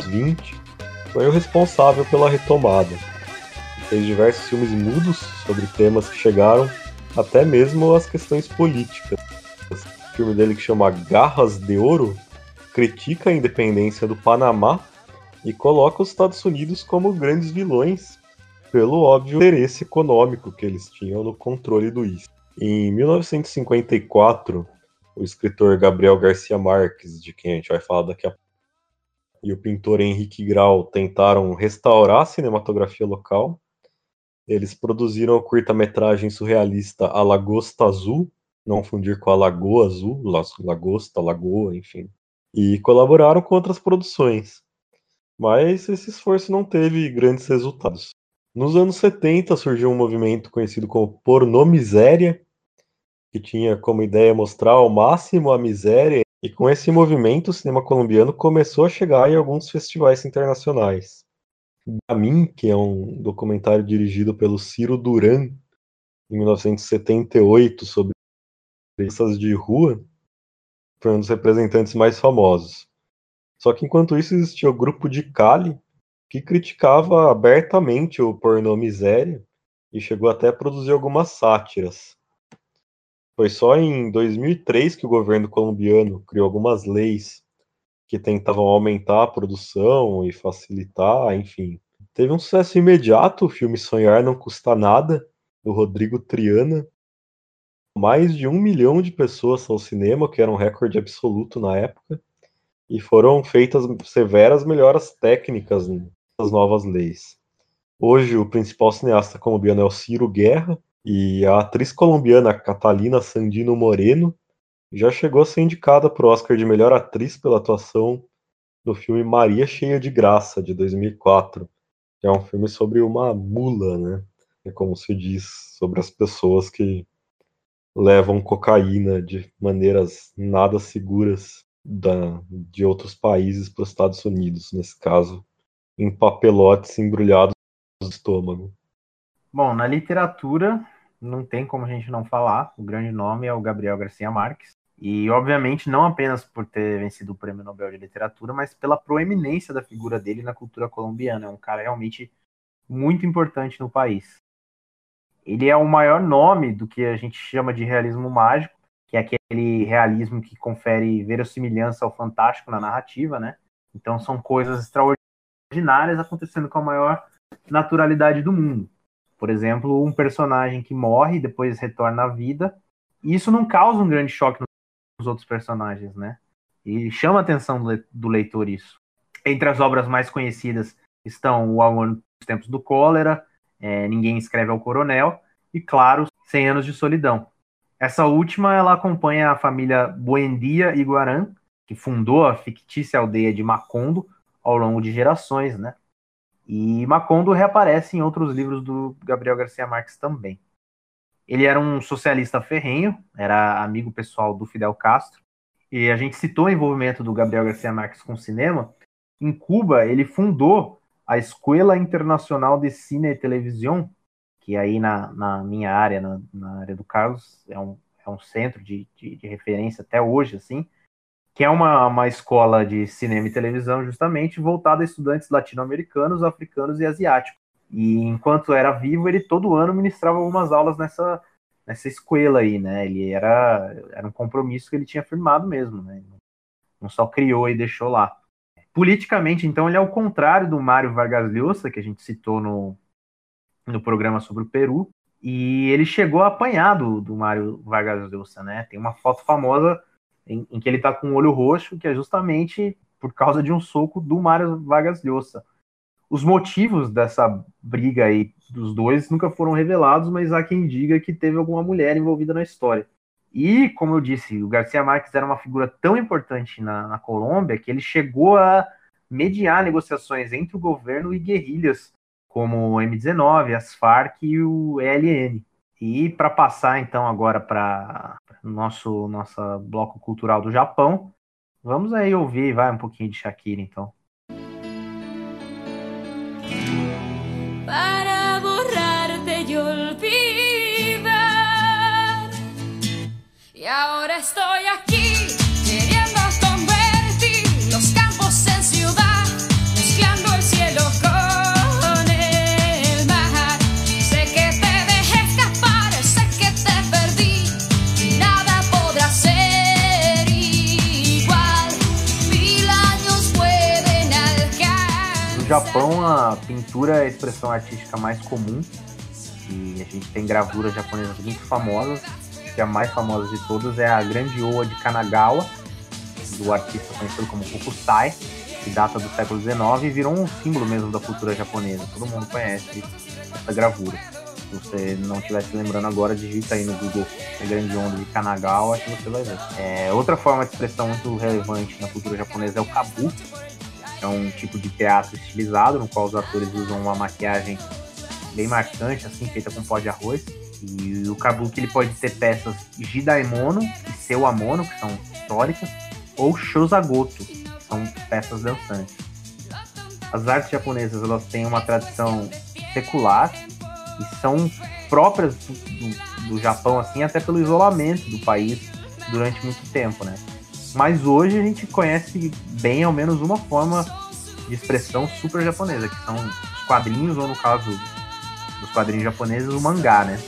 20 foi o responsável pela retomada. Fez diversos filmes mudos sobre temas que chegaram até mesmo as questões políticas. O filme dele que chama Garras de Ouro critica a independência do Panamá e coloca os Estados Unidos como grandes vilões pelo óbvio interesse econômico que eles tinham no controle do IS. Em 1954, o escritor Gabriel Garcia Marques, de quem a gente vai falar daqui a pouco, e o pintor Henrique Grau tentaram restaurar a cinematografia local eles produziram a curta-metragem surrealista A Lagosta Azul, não fundir com a Lagoa Azul, Lagosta, Lagoa, enfim. E colaboraram com outras produções. Mas esse esforço não teve grandes resultados. Nos anos 70 surgiu um movimento conhecido como Pornô Miséria, que tinha como ideia mostrar ao máximo a miséria, e com esse movimento o cinema colombiano começou a chegar em alguns festivais internacionais. Gamin, que é um documentário dirigido pelo Ciro Duran, em 1978, sobre crianças de rua, foi um dos representantes mais famosos. Só que enquanto isso existia o grupo de Cali, que criticava abertamente o pornô miséria e chegou até a produzir algumas sátiras. Foi só em 2003 que o governo colombiano criou algumas leis que tentavam aumentar a produção e facilitar, enfim. Teve um sucesso imediato o filme Sonhar Não Custa Nada, do Rodrigo Triana. Mais de um milhão de pessoas ao cinema, que era um recorde absoluto na época, e foram feitas severas melhoras técnicas nas novas leis. Hoje, o principal cineasta colombiano é o Ciro Guerra, e a atriz colombiana Catalina Sandino Moreno já chegou a ser indicada para o Oscar de melhor atriz pela atuação no filme Maria Cheia de Graça, de 2004, que é um filme sobre uma mula, né? É como se diz sobre as pessoas que levam cocaína de maneiras nada seguras da, de outros países para os Estados Unidos, nesse caso, em papelotes embrulhados no estômago. Bom, na literatura, não tem como a gente não falar. O grande nome é o Gabriel Garcia Marques. E, obviamente, não apenas por ter vencido o Prêmio Nobel de Literatura, mas pela proeminência da figura dele na cultura colombiana. É um cara realmente muito importante no país. Ele é o maior nome do que a gente chama de realismo mágico, que é aquele realismo que confere verossimilhança ao fantástico na narrativa, né? Então são coisas extraordinárias acontecendo com a maior naturalidade do mundo. Por exemplo, um personagem que morre e depois retorna à vida. E isso não causa um grande choque os outros personagens, né? E chama a atenção do leitor isso. Entre as obras mais conhecidas estão O Amor nos Tempos do Cólera, é, Ninguém Escreve ao Coronel e, claro, Cem Anos de Solidão. Essa última ela acompanha a família Buendia Iguarã, que fundou a fictícia aldeia de Macondo ao longo de gerações, né? E Macondo reaparece em outros livros do Gabriel Garcia Marques também. Ele era um socialista ferrenho, era amigo pessoal do Fidel Castro, e a gente citou o envolvimento do Gabriel Garcia Marques com o cinema. Em Cuba, ele fundou a Escola Internacional de Cine e Televisão, que aí na, na minha área, na, na, área do Carlos, é um, é um centro de, de, de referência até hoje, assim, que é uma, uma escola de cinema e televisão justamente voltada a estudantes latino-americanos, africanos e asiáticos. E enquanto era vivo, ele todo ano ministrava algumas aulas nessa, nessa escola aí, né? Ele era, era um compromisso que ele tinha firmado mesmo, né? Não só criou e deixou lá. Politicamente, então, ele é o contrário do Mário Vargas Llosa, que a gente citou no, no programa sobre o Peru. E ele chegou a apanhar do, do Mário Vargas Llosa, né? Tem uma foto famosa em, em que ele tá com o olho roxo, que é justamente por causa de um soco do Mário Vargas Llosa. Os motivos dessa briga aí dos dois nunca foram revelados, mas há quem diga que teve alguma mulher envolvida na história. E, como eu disse, o Garcia Marques era uma figura tão importante na, na Colômbia que ele chegou a mediar negociações entre o governo e guerrilhas, como o M19, as Farc e o ELN. E para passar então agora para nosso nossa bloco cultural do Japão, vamos aí ouvir, vai um pouquinho de Shakira então. para borrarte y olvidar. Y ahora estoy aquí Japão, a pintura é a expressão artística mais comum e a gente tem gravuras japonesas muito famosas. Acho que a mais famosa de todas é a Grande Oa de Kanagawa, do artista conhecido como Hokusai, que data do século XIX e virou um símbolo mesmo da cultura japonesa. Todo mundo conhece essa gravura. Se você não estiver se lembrando agora, digita aí no Google a Grande Onda de Kanagawa que você vai ver. É, outra forma de expressão muito relevante na cultura japonesa é o kabuki, é um tipo de teatro estilizado, no qual os atores usam uma maquiagem bem marcante, assim, feita com pó de arroz. E o kabuki ele pode ter peças jidaimono e seuamono, que são históricas, ou shosagoto, que são peças dançantes. As artes japonesas elas têm uma tradição secular e são próprias do, do, do Japão, assim, até pelo isolamento do país durante muito tempo, né? Mas hoje a gente conhece bem ao menos uma forma de expressão super japonesa, que são os quadrinhos, ou no caso dos quadrinhos japoneses, o mangá, né?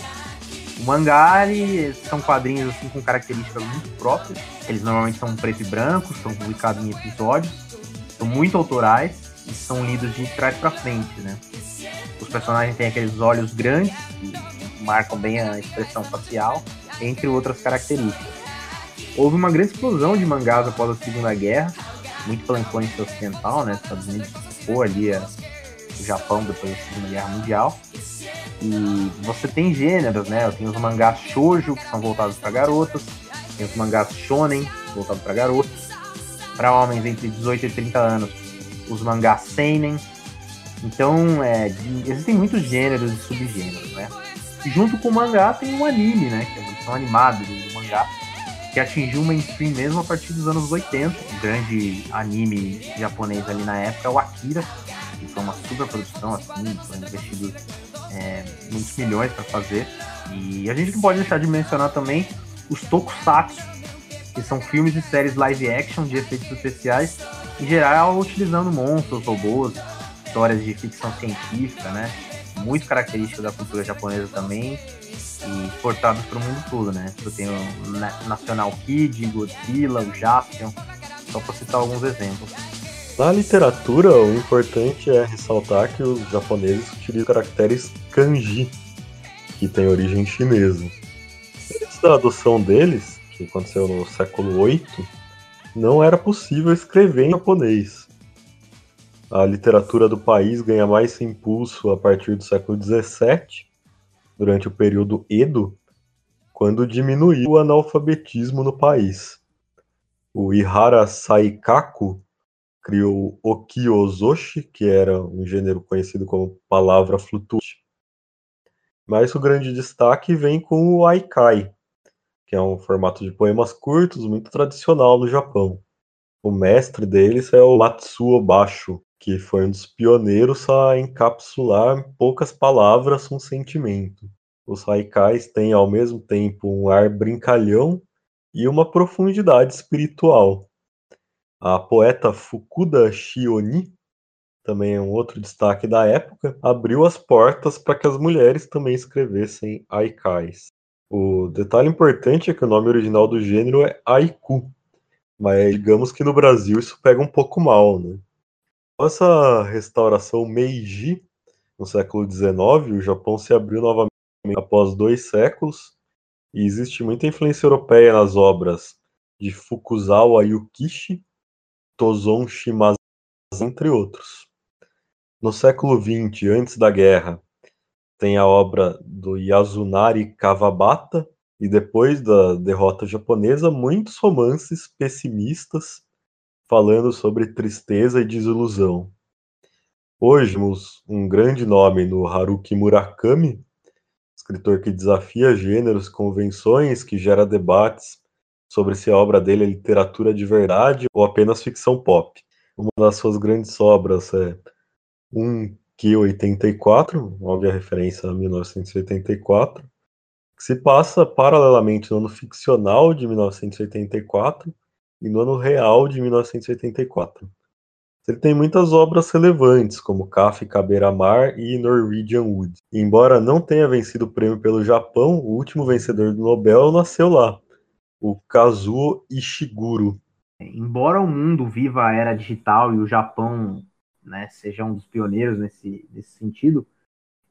O mangá, ele, são quadrinhos assim com características muito próprias. Eles normalmente são preto e branco, são publicados em episódios, são muito autorais e são lidos de trás para frente, né? Os personagens têm aqueles olhos grandes, que marcam bem a expressão facial, entre outras características houve uma grande explosão de mangás após a Segunda Guerra, muito pela influência ocidental, né? Estados Unidos ficou ali a, o Japão depois da Segunda Guerra Mundial. E você tem gêneros, né? Tem os mangás shoujo, que são voltados para garotas, tem os mangás shonen, voltados para garotos, para homens entre 18 e 30 anos, os mangás seinen. Então, é, existem muitos gêneros e subgêneros, né? E junto com o mangá tem o anime, né? Que é a versão animada do mangá que atingiu o mainstream mesmo a partir dos anos 80. O grande anime japonês ali na época é o Akira, que foi uma super produção, assim, foi investido é, muitos milhões para fazer. E a gente não pode deixar de mencionar também os tokusatsu, que são filmes e séries live action de efeitos especiais, em geral utilizando monstros, robôs, histórias de ficção científica, né? Muito característica da cultura japonesa também e exportados para o mundo todo, né? Eu tenho o National Kid, Godzilla, o Jaspion, só para citar alguns exemplos. Na literatura, o importante é ressaltar que os japoneses utilizam caracteres kanji, que tem origem chinesa. Antes da adoção deles, que aconteceu no século VIII, não era possível escrever em japonês. A literatura do país ganha mais impulso a partir do século XVII, durante o período Edo, quando diminuiu o analfabetismo no país. O Ihara Saikaku criou o Kyozoshi, que era um gênero conhecido como palavra flutuante. Mas o grande destaque vem com o Aikai, que é um formato de poemas curtos muito tradicional no Japão. O mestre deles é o Matsuo Basho, que foi um dos pioneiros a encapsular em poucas palavras um sentimento. Os haikais têm ao mesmo tempo um ar brincalhão e uma profundidade espiritual. A poeta Fukuda Shioni, também é um outro destaque da época, abriu as portas para que as mulheres também escrevessem haikais. O detalhe importante é que o nome original do gênero é haiku, mas digamos que no Brasil isso pega um pouco mal, né? Essa restauração Meiji, no século XIX, o Japão se abriu novamente após dois séculos, e existe muita influência europeia nas obras de Fukuzawa Yukishi Tozon Shimazu, entre outros. No século XX, antes da guerra, tem a obra do Yasunari Kawabata, e depois da derrota japonesa, muitos romances pessimistas falando sobre tristeza e desilusão. Hoje, um grande nome no Haruki Murakami, escritor que desafia gêneros, convenções, que gera debates sobre se a obra dele é literatura de verdade ou apenas ficção pop. Uma das suas grandes obras é um Q84, óbvia referência a 1984, que se passa paralelamente no ano ficcional de 1984 e no ano real de 1984. Ele tem muitas obras relevantes, como Kafka Beira-Mar e Norwegian Wood. Embora não tenha vencido o prêmio pelo Japão, o último vencedor do Nobel nasceu lá, o Kazuo Ishiguro. Embora o mundo viva a era digital e o Japão né, seja um dos pioneiros nesse, nesse sentido,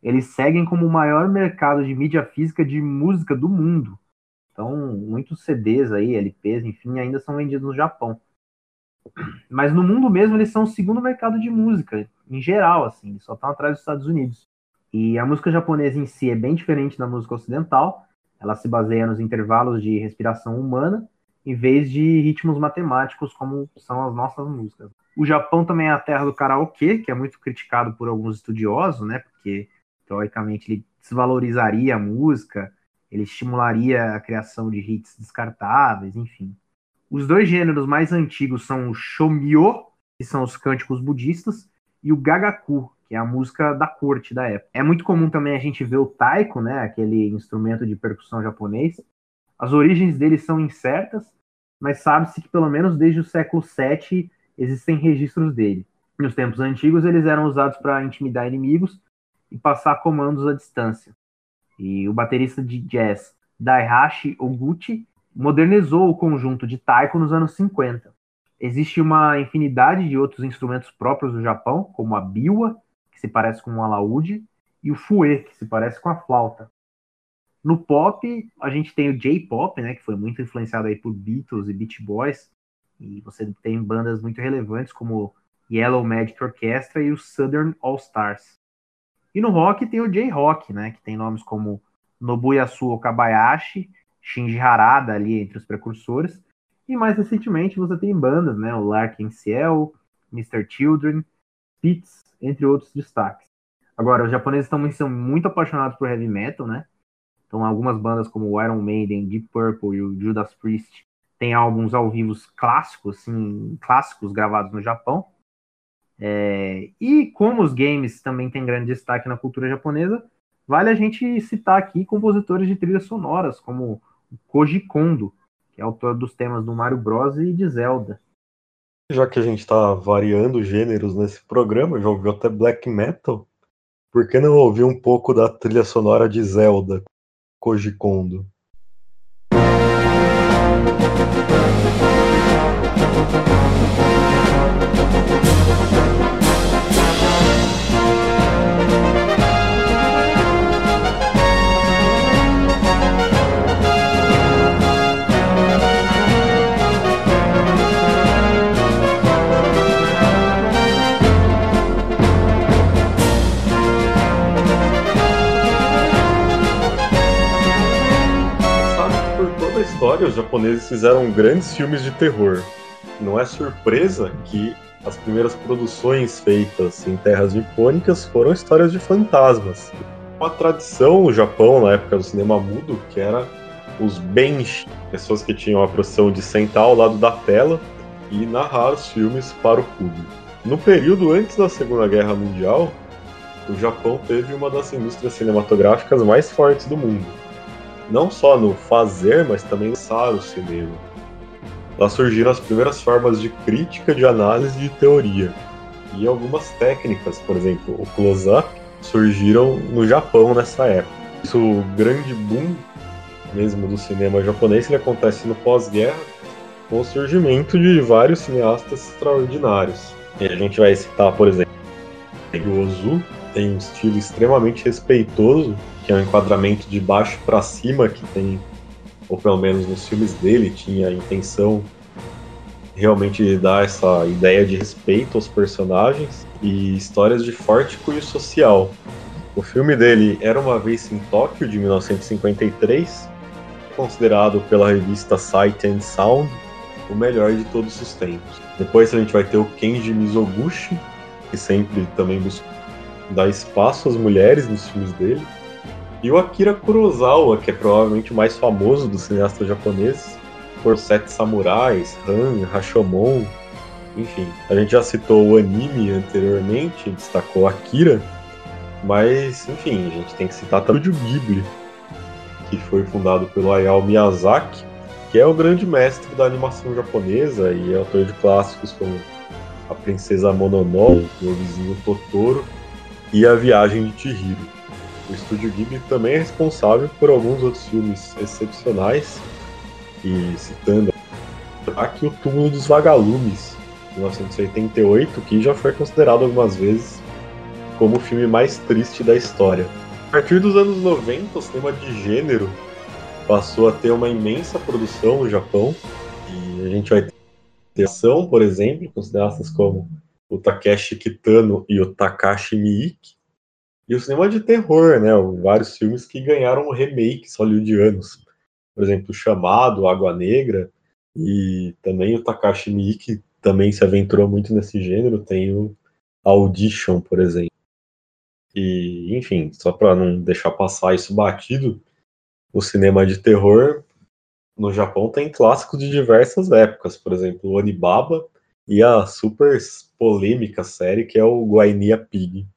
eles seguem como o maior mercado de mídia física de música do mundo. Então, muitos CDs aí, LPs, enfim, ainda são vendidos no Japão. Mas no mundo mesmo, eles são o segundo mercado de música, em geral, assim, só estão atrás dos Estados Unidos. E a música japonesa em si é bem diferente da música ocidental, ela se baseia nos intervalos de respiração humana, em vez de ritmos matemáticos, como são as nossas músicas. O Japão também é a terra do karaokê, que é muito criticado por alguns estudiosos, né? Porque, teoricamente, ele desvalorizaria a música, ele estimularia a criação de hits descartáveis, enfim. Os dois gêneros mais antigos são o shomyo, que são os cânticos budistas, e o gagaku, que é a música da corte da época. É muito comum também a gente ver o taiko, né, aquele instrumento de percussão japonês. As origens dele são incertas, mas sabe-se que pelo menos desde o século VII existem registros dele. Nos tempos antigos, eles eram usados para intimidar inimigos e passar comandos à distância. E o baterista de jazz Daihashi Oguchi modernizou o conjunto de taiko nos anos 50. Existe uma infinidade de outros instrumentos próprios do Japão, como a biwa, se parece com um alaúde, e o fue, que se parece com a flauta. No pop, a gente tem o J-pop, né, que foi muito influenciado aí por Beatles e Beach Boys, e você tem bandas muito relevantes como Yellow Magic Orchestra e o Southern All Stars. E no rock tem o J-rock, né, que tem nomes como Nobuyasu Okabayashi, Shinji Harada ali entre os precursores, e mais recentemente você tem bandas, né, o Larkin Ciel, Mr. Children, Spitz, entre outros destaques. Agora, os japoneses também são muito apaixonados por heavy metal, né? Então, algumas bandas como o Iron Maiden, Deep Purple e o Judas Priest têm álbuns ao vivo clássicos, assim, clássicos gravados no Japão. É, e como os games também têm grande destaque na cultura japonesa, vale a gente citar aqui compositores de trilhas sonoras, como Koji Kondo, que é autor dos temas do Mario Bros. e de Zelda. Já que a gente está variando gêneros nesse programa, já ouviu até black metal, por que não ouvir um pouco da trilha sonora de Zelda, Koji Kondo? História, os japoneses fizeram grandes filmes de terror. Não é surpresa que as primeiras produções feitas em terras nipônicas foram histórias de fantasmas. Uma tradição no Japão, na época do cinema mudo, que era os benshi, pessoas que tinham a profissão de sentar ao lado da tela e narrar os filmes para o público. No período antes da Segunda Guerra Mundial, o Japão teve uma das indústrias cinematográficas mais fortes do mundo. Não só no fazer, mas também lançar o cinema. Lá surgiram as primeiras formas de crítica, de análise e de teoria. E algumas técnicas, por exemplo, o close-up, surgiram no Japão nessa época. Isso, o grande boom mesmo do cinema japonês ele acontece no pós-guerra, com o surgimento de vários cineastas extraordinários. E a gente vai citar, por exemplo, o Ozu, tem um estilo extremamente respeitoso, que é um enquadramento de baixo para cima, que tem, ou pelo menos nos filmes dele, tinha a intenção realmente de dar essa ideia de respeito aos personagens e histórias de forte cunho social. O filme dele Era Uma Vez em Tóquio, de 1953, considerado pela revista Sight and Sound o melhor de todos os tempos. Depois a gente vai ter o Kenji Mizoguchi, que sempre também busca dar espaço às mulheres nos filmes dele. E o Akira Kurosawa, que é provavelmente o mais famoso dos cineastas japoneses, por Sete Samurais, Han, Rashomon, enfim. A gente já citou o anime anteriormente, destacou Akira, mas, enfim, a gente tem que citar também o Ghibli, que foi fundado pelo Hayao Miyazaki, que é o grande mestre da animação japonesa e é autor de clássicos como A Princesa Mononoke, O Vizinho Totoro e A Viagem de Chihiro. O estúdio Ghibli também é responsável por alguns outros filmes excepcionais, e citando aqui o Túmulo dos Vagalumes, de 1988, que já foi considerado algumas vezes como o filme mais triste da história. A partir dos anos 90, o cinema de gênero passou a ter uma imensa produção no Japão, e a gente vai ter ação, por exemplo, com cineastas como o Takeshi Kitano e o Takashi Miike, e o cinema de terror, né? Vários filmes que ganharam remakes hollywoodianos. Por exemplo, Chamado, Água Negra, e também o Takashi Miike também se aventurou muito nesse gênero. Tem o Audition, por exemplo. E, enfim, só para não deixar passar isso batido, o cinema de terror no Japão tem clássicos de diversas épocas, por exemplo, o Onibaba e a super polêmica série que é o Guainia Pig.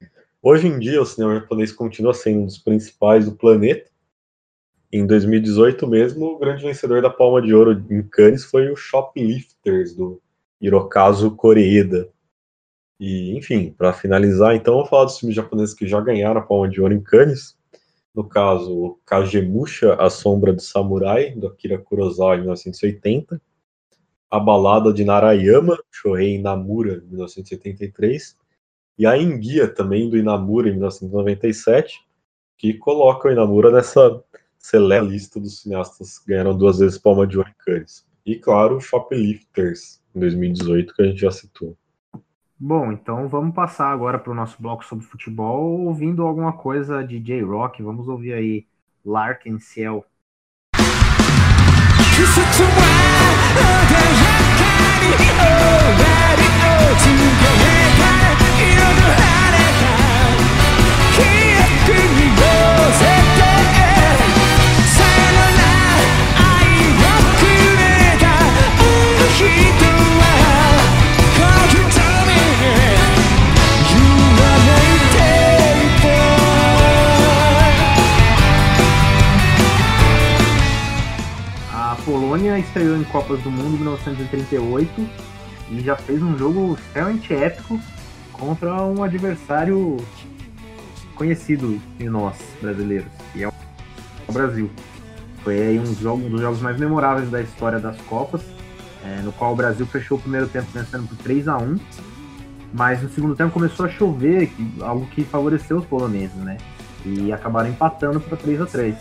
Hoje em dia, o cinema japonês continua sendo um dos principais do planeta. Em 2018 mesmo, o grande vencedor da Palma de Ouro em Cannes foi o Shoplifters, do Hirokazu Koreeda. E, enfim, para finalizar, então, vou falar dos filmes japoneses que já ganharam a Palma de Ouro em Cannes. No caso, Kagemusha, A Sombra do Samurai, do Akira Kurosawa, em 1980. A Balada de Narayama, Shohei Namura, em 1983. E a Enguia, também, do Inamura, em 1997, que coloca o Inamura nessa celeste lista dos cineastas que ganharam duas vezes Palma de Ouro em Cannes. E, claro, Shoplifters, em 2018, que a gente já citou. Bom, então vamos passar agora para o nosso bloco sobre futebol, ouvindo alguma coisa de J-Rock. Vamos ouvir aí Larkin Ciel. A Polônia estreou em Copas do Mundo em 1938 e já fez um jogo extremamente épico contra um adversário conhecido de nós, brasileiros, que é o Brasil. Foi aí um, jogo, um dos jogos mais memoráveis da história das Copas, é, no qual o Brasil fechou o primeiro tempo vencendo por 3 a 1 mas no segundo tempo começou a chover, algo que favoreceu os poloneses, né? E acabaram empatando para 3 a 3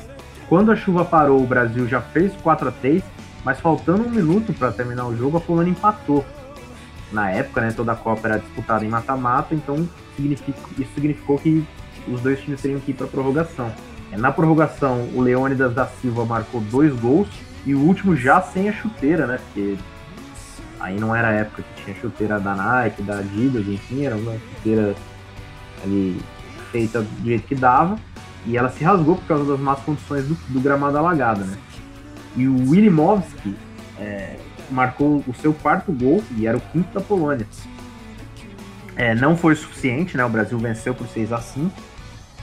Quando a chuva parou, o Brasil já fez 4 a 3 mas faltando um minuto para terminar o jogo, a Polônia empatou. Na época, né, toda a Copa era disputada em mata-mata, então isso significou que os dois times teriam que ir para prorrogação. É, Na prorrogação, o Leônidas da Silva marcou dois gols e o último já sem a chuteira, né? Porque Aí não era a época que tinha chuteira da Nike, da Adidas, enfim, era uma chuteira ali feita do jeito que dava. E ela se rasgou por causa das más condições do, do gramado alagado, né? E o Wilimovski é, marcou o seu quarto gol e era o quinto da Polônia. É, não foi suficiente, né? O Brasil venceu por 6 a 5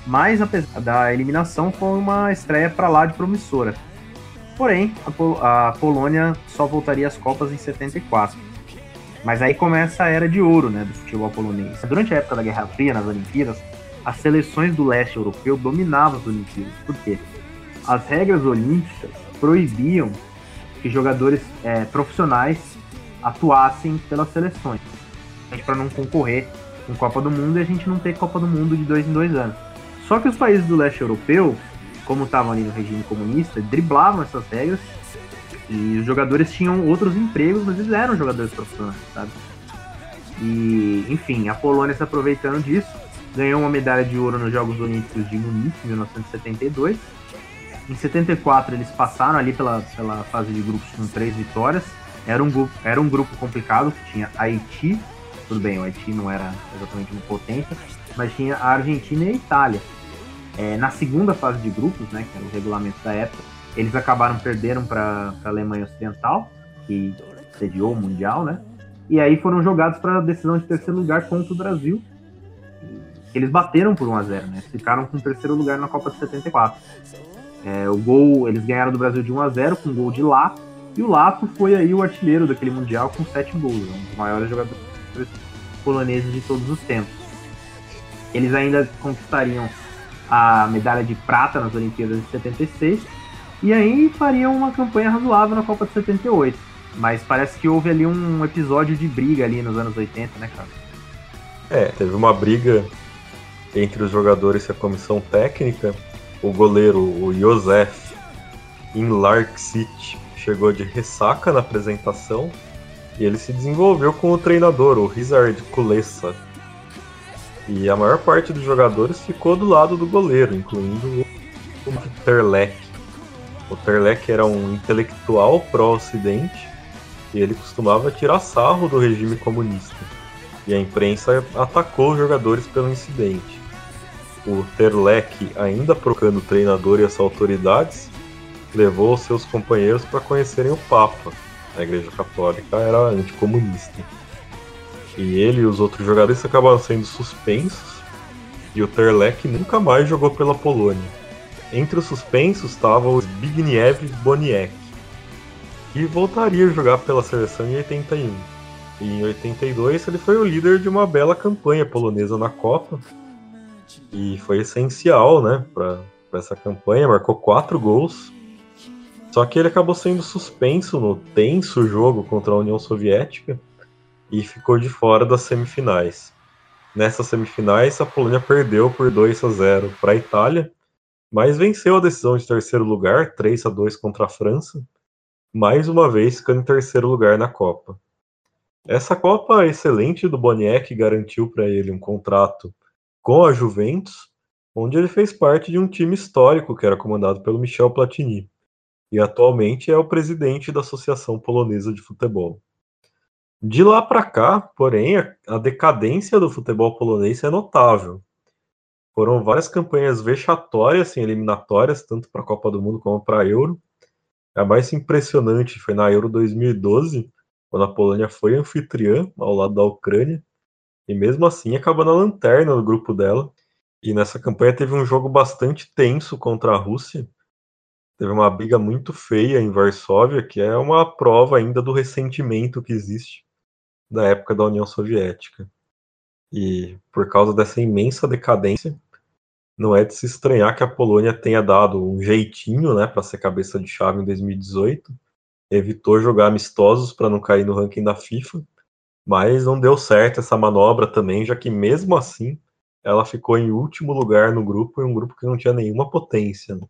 mas apesar da eliminação foi uma estreia para lá de promissora. Porém, a, Pol a, Polônia só voltaria às Copas em 74. Mas aí começa a era de ouro né, do futebol polonês. Durante a época da Guerra Fria, nas Olimpíadas, as seleções do leste europeu dominavam as Olimpíadas. Por quê? As regras olímpicas proibiam que jogadores é, profissionais atuassem pelas seleções, para não concorrer com Copa do Mundo e a gente não ter Copa do Mundo de dois em dois anos. Só que os países do leste europeu, como estavam ali no regime comunista, driblavam essas regras e os jogadores tinham outros empregos, mas eles eram jogadores profissionais, sabe? E, enfim, a Polônia se aproveitando disso, ganhou uma medalha de ouro nos Jogos Olímpicos de Munique em 1972. Em 74 eles passaram ali pela, pela fase de grupos com três vitórias. Era um, grupo, era um grupo complicado, que tinha Haiti, tudo bem, o Haiti não era exatamente uma potência, mas tinha a Argentina e a Itália. É, na segunda fase de grupos, né, que era o regulamento da época, eles acabaram perdendo para a Alemanha Ocidental, que sediou o Mundial, né? E aí foram jogados para a decisão de terceiro lugar contra o Brasil. Eles bateram por 1 a 0 né? Ficaram com o terceiro lugar na Copa de 74. É, o gol, eles ganharam do Brasil de 1 a 0 com um gol de Lá. E o Lato foi aí o artilheiro daquele Mundial com sete gols, um dos maiores jogadores poloneses de todos os tempos. Eles ainda conquistariam a medalha de prata nas Olimpíadas de 76 e aí fariam uma campanha razoável na Copa de 78. Mas parece que houve ali um episódio de briga ali nos anos 80, né, cara? É, teve uma briga entre os jogadores e a comissão técnica. O goleiro, o Josef Inlarksit, chegou de ressaca na apresentação e ele se desenvolveu com o treinador, o Rizard Kulesa. E a maior parte dos jogadores ficou do lado do goleiro, incluindo o Terlek. O Terlek era um intelectual pró-ocidente e ele costumava tirar sarro do regime comunista. E a imprensa atacou os jogadores pelo incidente. O Terlek, ainda procurando o treinador e as autoridades, levou seus companheiros para conhecerem o Papa. A Igreja Católica era anticomunista. E ele e os outros jogadores acabaram sendo suspensos e o Terlek nunca mais jogou pela Polônia. Entre os suspensos estava o Zbigniew Boniek, que voltaria a jogar pela seleção em 81. E em 82 ele foi o líder de uma bela campanha polonesa na Copa e foi essencial, né, para essa campanha. Marcou quatro gols. Só que ele acabou sendo suspenso no tenso jogo contra a União Soviética e ficou de fora das semifinais. Nessas semifinais, a Polônia perdeu por 2 a 0 para a Itália, mas venceu a decisão de terceiro lugar, 3 a 2 contra a França, mais uma vez ficando em terceiro lugar na Copa. Essa Copa excelente do Boniek garantiu para ele um contrato com a Juventus, onde ele fez parte de um time histórico que era comandado pelo Michel Platini, e atualmente é o presidente da Associação Polonesa de Futebol. De lá para cá, porém, a decadência do futebol polonês é notável. Foram várias campanhas vexatórias, assim, eliminatórias, tanto para a Copa do Mundo como para a Euro. A mais impressionante foi na Euro 2012, quando a Polônia foi anfitriã ao lado da Ucrânia, e mesmo assim acabou na lanterna do grupo dela. E nessa campanha teve um jogo bastante tenso contra a Rússia. Teve uma briga muito feia em Varsóvia, que é uma prova ainda do ressentimento que existe da época da União Soviética. E por causa dessa imensa decadência, não é de se estranhar que a Polônia tenha dado um jeitinho, né, para ser cabeça de chave em 2018, evitou jogar amistosos para não cair no ranking da FIFA, mas não deu certo essa manobra também, já que mesmo assim ela ficou em último lugar no grupo, em um grupo que não tinha nenhuma potência. Né?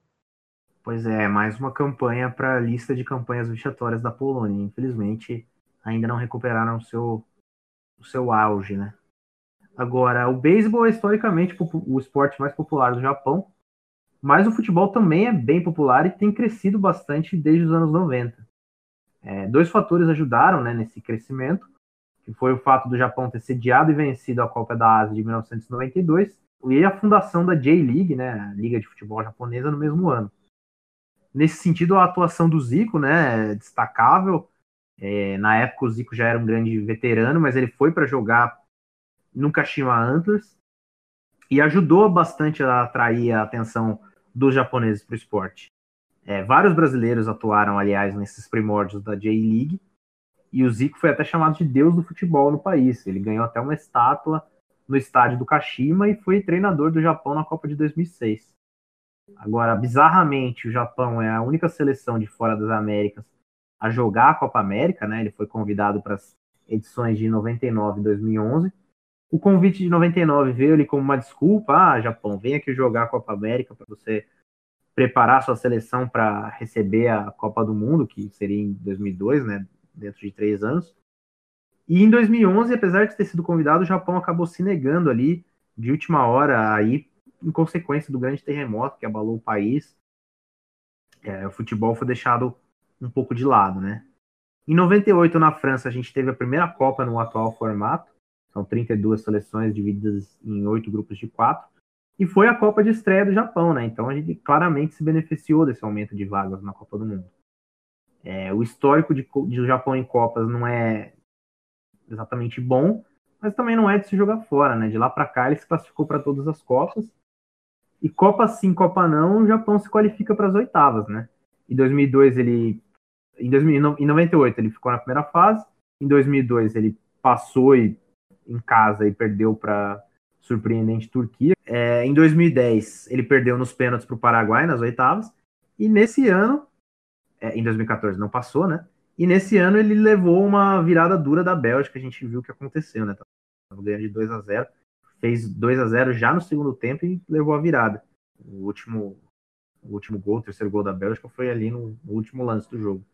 Pois é, mais uma campanha para a lista de campanhas vexatórias da Polônia. Infelizmente, ainda não recuperaram o seu, o seu auge, né? Agora, o beisebol é historicamente o esporte mais popular do Japão, mas o futebol também é bem popular e tem crescido bastante desde os anos 90. É, dois fatores ajudaram né, nesse crescimento, que foi o fato do Japão ter sediado e vencido a Copa da Ásia de 1992 e a fundação da J-League, né, a Liga de Futebol Japonesa, no mesmo ano. Nesse sentido, a atuação do Zico né, é destacável. É, na época, o Zico já era um grande veterano, mas ele foi para jogar no Kashima Antlers e ajudou bastante a atrair a atenção dos japoneses para o esporte. É, vários brasileiros atuaram, aliás, nesses primórdios da J-League, e o Zico foi até chamado de deus do futebol no país. Ele ganhou até uma estátua no estádio do Kashima e foi treinador do Japão na Copa de 2006. Agora, bizarramente, o Japão é a única seleção de fora das Américas a jogar a Copa América, né? Ele foi convidado para as edições de 99 e 2011. O convite de 99 veio ali como uma desculpa, ah, Japão, vem aqui jogar a Copa América para você preparar sua seleção para receber a Copa do Mundo, que seria em 2002, né? Dentro de três anos. E em 2011, apesar de ter sido convidado, o Japão acabou se negando ali de última hora aí, em consequência do grande terremoto que abalou o país. É, o futebol foi deixado um pouco de lado, né? Em 98, na França, a gente teve a primeira Copa no atual formato. São 32 seleções divididas em oito grupos de quatro. E foi a Copa de estreia do Japão, né? Então a gente claramente se beneficiou desse aumento de vagas na Copa do Mundo. É, o histórico de, de Japão em Copas não é exatamente bom, mas também não é de se jogar fora, né? De lá para cá ele se classificou para todas as Copas. E Copa sim, Copa não, o Japão se qualifica para as oitavas, né? Em 2002 ele em, 2000, em 98 ele ficou na primeira fase, em 2002 ele passou e, em casa e perdeu para surpreendente Turquia. É, em 2010 ele perdeu nos pênaltis para o Paraguai nas oitavas e nesse ano, é, em 2014 não passou, né? E nesse ano ele levou uma virada dura da Bélgica, a gente viu o que aconteceu, né? Tava ganhando de 2 a 0 fez 2 a 0 já no segundo tempo e levou a virada. O último, o último gol, o terceiro gol da Bélgica foi ali no, no último lance do jogo.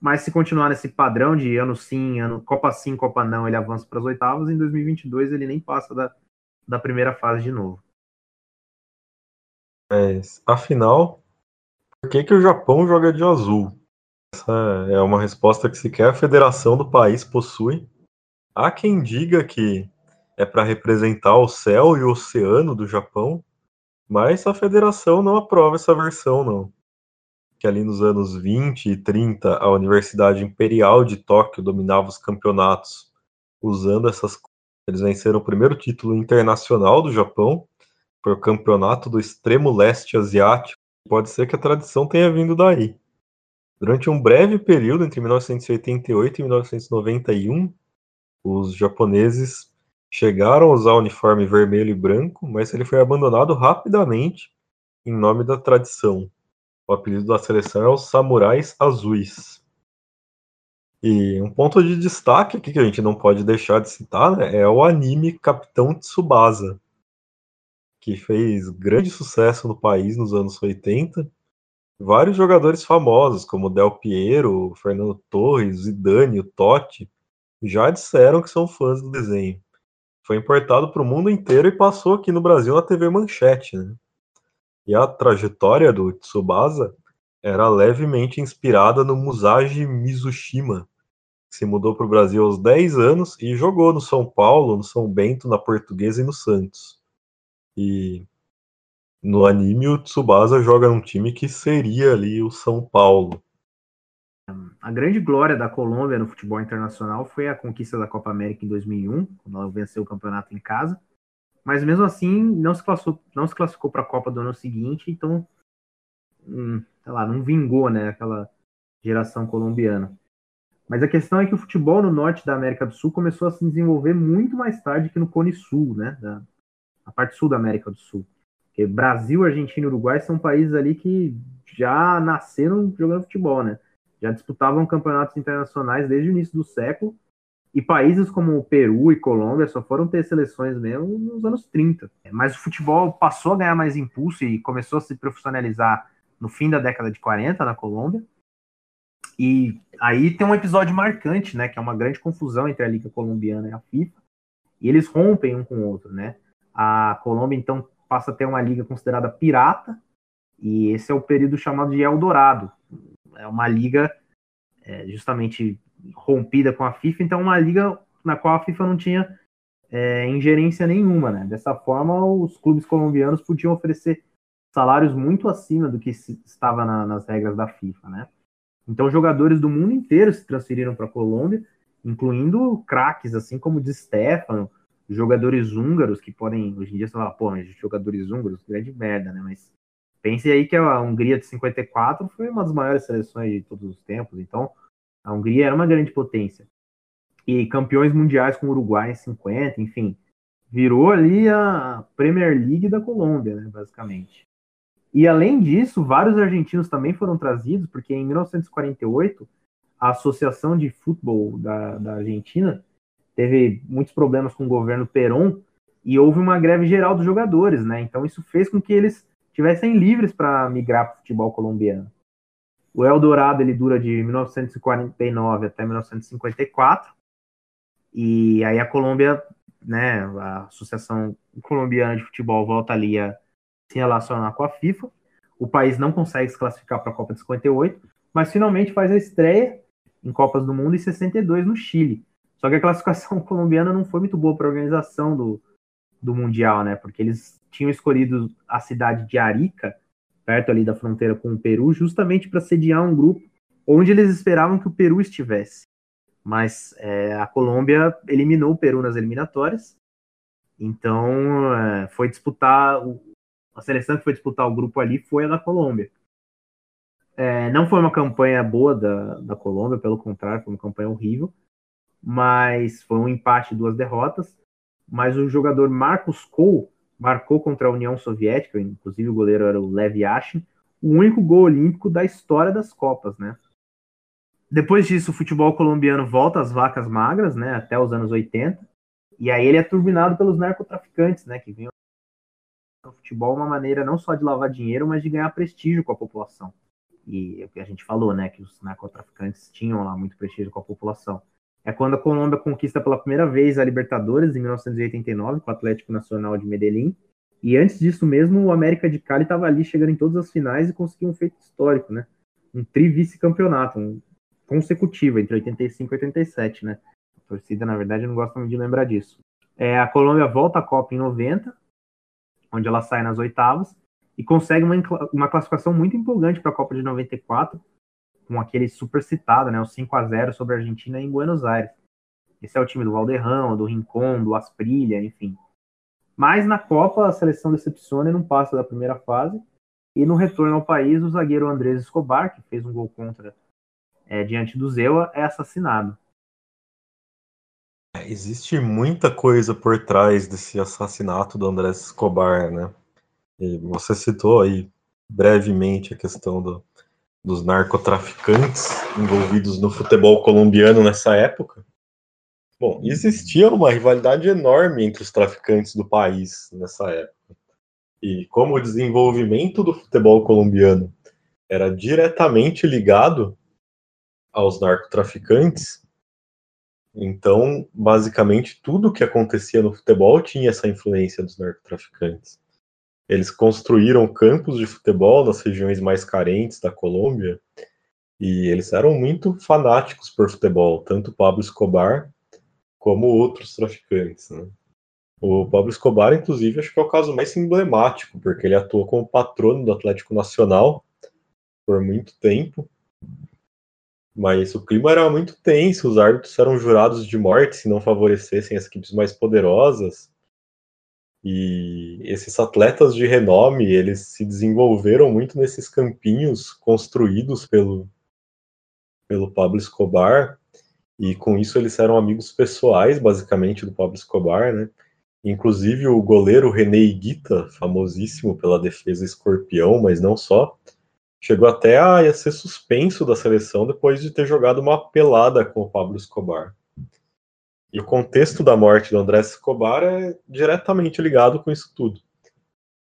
Mas se continuar nesse padrão de ano sim, ano Copa sim, Copa não, ele avança para as oitavas, em 2022 ele nem passa da, da primeira fase de novo. Mas, afinal, por que, que o Japão joga de azul? Essa é uma resposta que sequer a federação do país possui. Há quem diga que é para representar o céu e o oceano do Japão, mas a federação não aprova essa versão, não. Que ali nos anos 20 e 30, a Universidade Imperial de Tóquio dominava os campeonatos usando essas. Eles venceram o primeiro título internacional do Japão, foi o campeonato do extremo leste asiático. Pode ser que a tradição tenha vindo daí. Durante um breve período, entre 1988 e 1991, os japoneses chegaram a usar o uniforme vermelho e branco, mas ele foi abandonado rapidamente em nome da tradição. O apelido da seleção é os Samurais Azuis. E um ponto de destaque aqui que a gente não pode deixar de citar né, é o anime Capitão Tsubasa, que fez grande sucesso no país nos anos 80 vários jogadores famosos, como Del Piero, Fernando Torres, Zidane, o Totti, já disseram que são fãs do desenho. Foi importado para o mundo inteiro e passou aqui no Brasil na TV Manchete. Né? E a trajetória do Tsubasa era levemente inspirada no Musashi Mizushima, que se mudou para o Brasil aos 10 anos e jogou no São Paulo, no São Bento, na Portuguesa e no Santos. E no anime, o Tsubasa joga num time que seria ali o São Paulo. A grande glória da Colômbia no futebol internacional foi a conquista da Copa América em 2001, quando ela venceu o campeonato em casa. Mas mesmo assim, não se classificou, não se classificou para a Copa do ano seguinte, então, hum, sei lá, não vingou, né, aquela geração colombiana. Mas a questão é que o futebol no norte da América do Sul começou a se desenvolver muito mais tarde que no Cone Sul, né, da, a parte sul da América do Sul. Porque Brasil, Argentina e Uruguai são países ali que já nasceram jogando futebol, né? Já disputavam campeonatos internacionais desde o início do século. E países como Peru e Colômbia só foram ter seleções mesmo nos anos 30. Mas o futebol passou a ganhar mais impulso e começou a se profissionalizar no fim da década de 40 na Colômbia. E aí tem um episódio marcante, né, que é uma grande confusão entre a Liga Colombiana e a FIFA. E eles rompem um com o outro, né? A Colômbia então passa a ter uma liga considerada pirata, e esse é o período chamado de Eldorado. É uma liga é, justamente rompida com a FIFA, então uma liga na qual a FIFA não tinha é, ingerência nenhuma, né? Dessa forma, os clubes colombianos podiam oferecer salários muito acima do que estava na, nas regras da FIFA, né? Então, jogadores do mundo inteiro se transferiram para a Colômbia, incluindo craques, assim como de Stefano, jogadores húngaros que podem, hoje em dia, você fala, pô, mas jogadores húngaros, grande merda, né? Mas pense aí que a Hungria de 54 foi uma das maiores seleções de todos os tempos, então a Hungria era uma grande potência. E campeões mundiais com o Uruguai em 50, enfim, virou ali a Premier League da Colômbia, né, basicamente. E além disso, vários argentinos também foram trazidos, porque em 1948 a Associação de Futebol da, da Argentina teve muitos problemas com o governo Perón e houve uma greve geral dos jogadores, né? Então isso fez com que eles tivessem livres para migrar para o futebol colombiano. O Eldorado ele dura de 1949 até 1954 e aí a Colômbia, né, a Associação Colombiana de Futebol volta ali a se relacionar com a FIFA. O país não consegue se classificar para a Copa de 58, mas finalmente faz a estreia em Copas do Mundo em 62 no Chile. Só que a classificação <laughs> colombiana não foi muito boa para a organização do, do Mundial, né? Porque eles tinham escolhido a cidade de Arica, perto ali da fronteira com o Peru, justamente para sediar um grupo onde eles esperavam que o Peru estivesse. Mas é, a Colômbia eliminou o Peru nas eliminatórias, então é, foi disputar a seleção que foi disputar o grupo ali foi a da Colômbia. É, não foi uma campanha boa da, da Colômbia, pelo contrário, foi uma campanha horrível mas foi um empate, duas derrotas. Mas o jogador Marcos Cole marcou contra a União Soviética, inclusive o goleiro era o Lev Yashin, o único gol olímpico da história das Copas, né? Depois disso, o futebol colombiano volta às vacas magras, né, até os anos 80, e aí ele é turbinado pelos narcotraficantes, né, que vinham o futebol uma maneira não só de lavar dinheiro, mas de ganhar prestígio com a população. E é o que a gente falou, né, que os narcotraficantes tinham lá muito prestígio com a população é quando a Colômbia conquista pela primeira vez a Libertadores, em 1989, com o Atlético Nacional de Medellín. E antes disso mesmo, o América de Cali estava ali chegando em todas as finais e conseguiu um feito histórico, né? Um tri-vice-campeonato, um consecutivo, entre 85 e 87, né? A torcida, na verdade, não gosta muito de lembrar disso. É, a Colômbia volta à Copa em 90, onde ela sai nas oitavas, e consegue uma, uma classificação muito empolgante para a Copa de 94, com aquele super citado, né, o 5 a 0 sobre a Argentina em Buenos Aires. Esse é o time do Valderrão, do Rincon, do Asprilha, enfim. Mas na Copa a seleção decepciona e não passa da primeira fase. E no retorno ao país, o zagueiro Andrés Escobar, que fez um gol contra é, diante do Zewa, é assassinado. É, existe muita coisa por trás desse assassinato do Andrés Escobar, né? E você citou aí brevemente a questão do, dos narcotraficantes envolvidos no futebol colombiano nessa época. Bom, existia uma rivalidade enorme entre os traficantes do país nessa época. E como o desenvolvimento do futebol colombiano era diretamente ligado aos narcotraficantes, então, basicamente, tudo que acontecia no futebol tinha essa influência dos narcotraficantes. Eles construíram campos de futebol nas regiões mais carentes da Colômbia e eles eram muito fanáticos por futebol, tanto Pablo Escobar como outros traficantes. Né? O Pablo Escobar, inclusive, acho que é o caso mais emblemático, porque ele atuou como patrono do Atlético Nacional por muito tempo. Mas o clima era muito tenso, os árbitros eram jurados de morte se não favorecessem as equipes mais poderosas. E esses atletas de renome, eles se desenvolveram muito nesses campinhos construídos pelo, pelo Pablo Escobar, e com isso eles eram amigos pessoais, basicamente, do Pablo Escobar, né? Inclusive o goleiro René Iguita, famosíssimo pela defesa escorpião, mas não só, chegou até a ser suspenso da seleção depois de ter jogado uma pelada com o Pablo Escobar. E o contexto da morte do André Escobar é diretamente ligado com isso tudo. O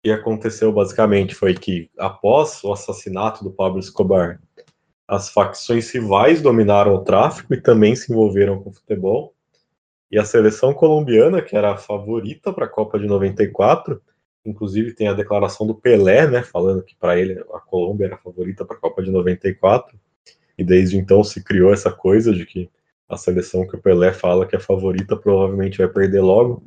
que aconteceu basicamente foi que, após o assassinato do Pablo Escobar, as facções rivais dominaram o tráfico e também se envolveram com o futebol. E a seleção colombiana, que era a favorita para a Copa de 94, inclusive tem a declaração do Pelé, né, falando que para ele a Colômbia era a favorita para a Copa de 94, E desde então se criou essa coisa de que a seleção que o Pelé fala que é favorita provavelmente vai perder logo.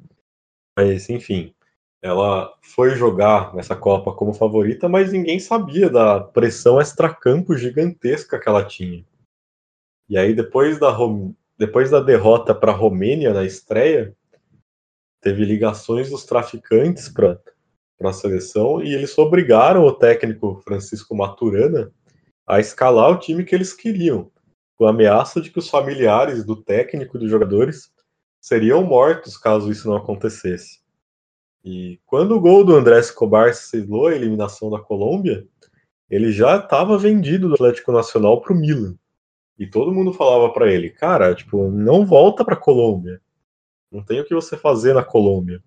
Mas, enfim, ela foi jogar nessa Copa como favorita, mas ninguém sabia da pressão extracampo gigantesca que ela tinha. E aí, depois da, depois da derrota para a Romênia na estreia, teve ligações dos traficantes para a seleção e eles obrigaram o técnico Francisco Maturana a escalar o time que eles queriam, com a ameaça de que os familiares do técnico e dos jogadores seriam mortos caso isso não acontecesse. E quando o gol do André Escobar selou a eliminação da Colômbia, ele já estava vendido do Atlético Nacional para o Milan. E todo mundo falava para ele, cara, tipo, não volta para Colômbia. Não tem o que você fazer na Colômbia.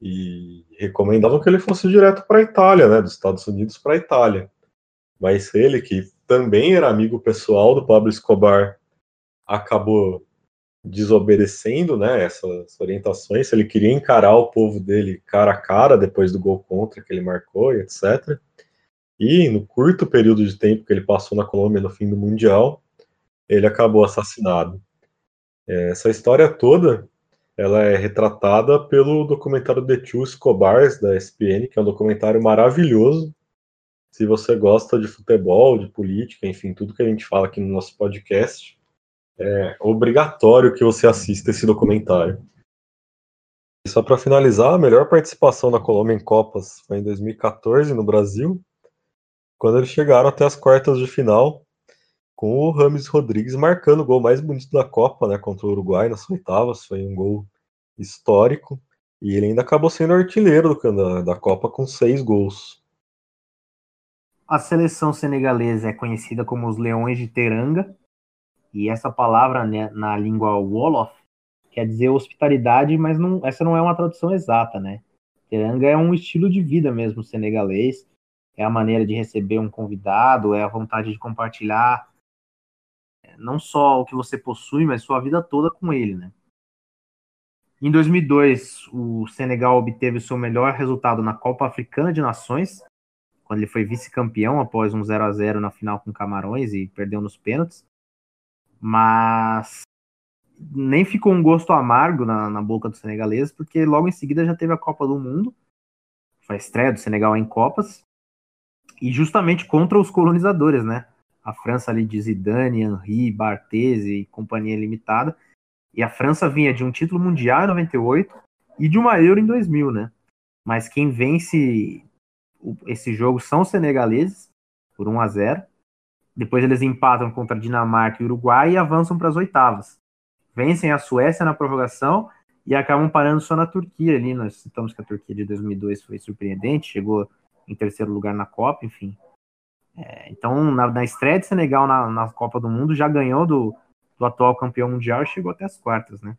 E recomendavam que ele fosse direto para a Itália, né, dos Estados Unidos para a Itália. Mas ele, que também era amigo pessoal do Pablo Escobar, acabou desobedecendo né, essas orientações, ele queria encarar o povo dele cara a cara depois do gol contra que ele marcou e etc. E no curto período de tempo que ele passou na Colômbia no fim do Mundial, ele acabou assassinado. É, essa história toda ela é retratada pelo documentário The Two Escobars da ESPN, que é um documentário maravilhoso. Se você gosta de futebol, de política, enfim, tudo que a gente fala aqui no nosso podcast, é obrigatório que você assista esse documentário. E só para finalizar, a melhor participação da Colômbia em Copas foi em 2014 no Brasil, quando eles chegaram até as quartas de final, com o Rames Rodrigues marcando o gol mais bonito da Copa, né, contra o Uruguai nas oitavas, foi um gol histórico, e ele ainda acabou sendo artilheiro da, da Copa com seis gols. A seleção senegalesa é conhecida como os Leões de Teranga, e essa palavra né, na língua Wolof quer dizer hospitalidade, mas não, essa não é uma tradução exata, né? Teranga é um estilo de vida mesmo senegalês, é a maneira de receber um convidado, é a vontade de compartilhar é, não só o que você possui, mas sua vida toda com ele, né? Em 2002, o Senegal obteve o seu melhor resultado na Copa Africana de Nações, quando ele foi vice-campeão após um 0 a 0 na final com Camarões e perdeu nos pênaltis mas nem ficou um gosto amargo na, na boca do senegalês, porque logo em seguida já teve a Copa do Mundo, foi a estreia do Senegal em Copas, e justamente contra os colonizadores, né? A França ali de Zidane, Henri, Barthez e companhia limitada, e a França vinha de um título mundial em 98 e de uma Euro em 2000, né? Mas quem vence esse jogo são senegaleses, por 1 a 0 depois eles empatam contra Dinamarca e Uruguai e avançam para as oitavas. Vencem a Suécia na prorrogação e acabam parando só na Turquia ali. Nós citamos que a Turquia de 2002 foi surpreendente, chegou em terceiro lugar na Copa, enfim. É, então, na, na, estreia de Senegal na, na, Copa do Mundo, já ganhou do, do atual campeão mundial e chegou até as quartas, né?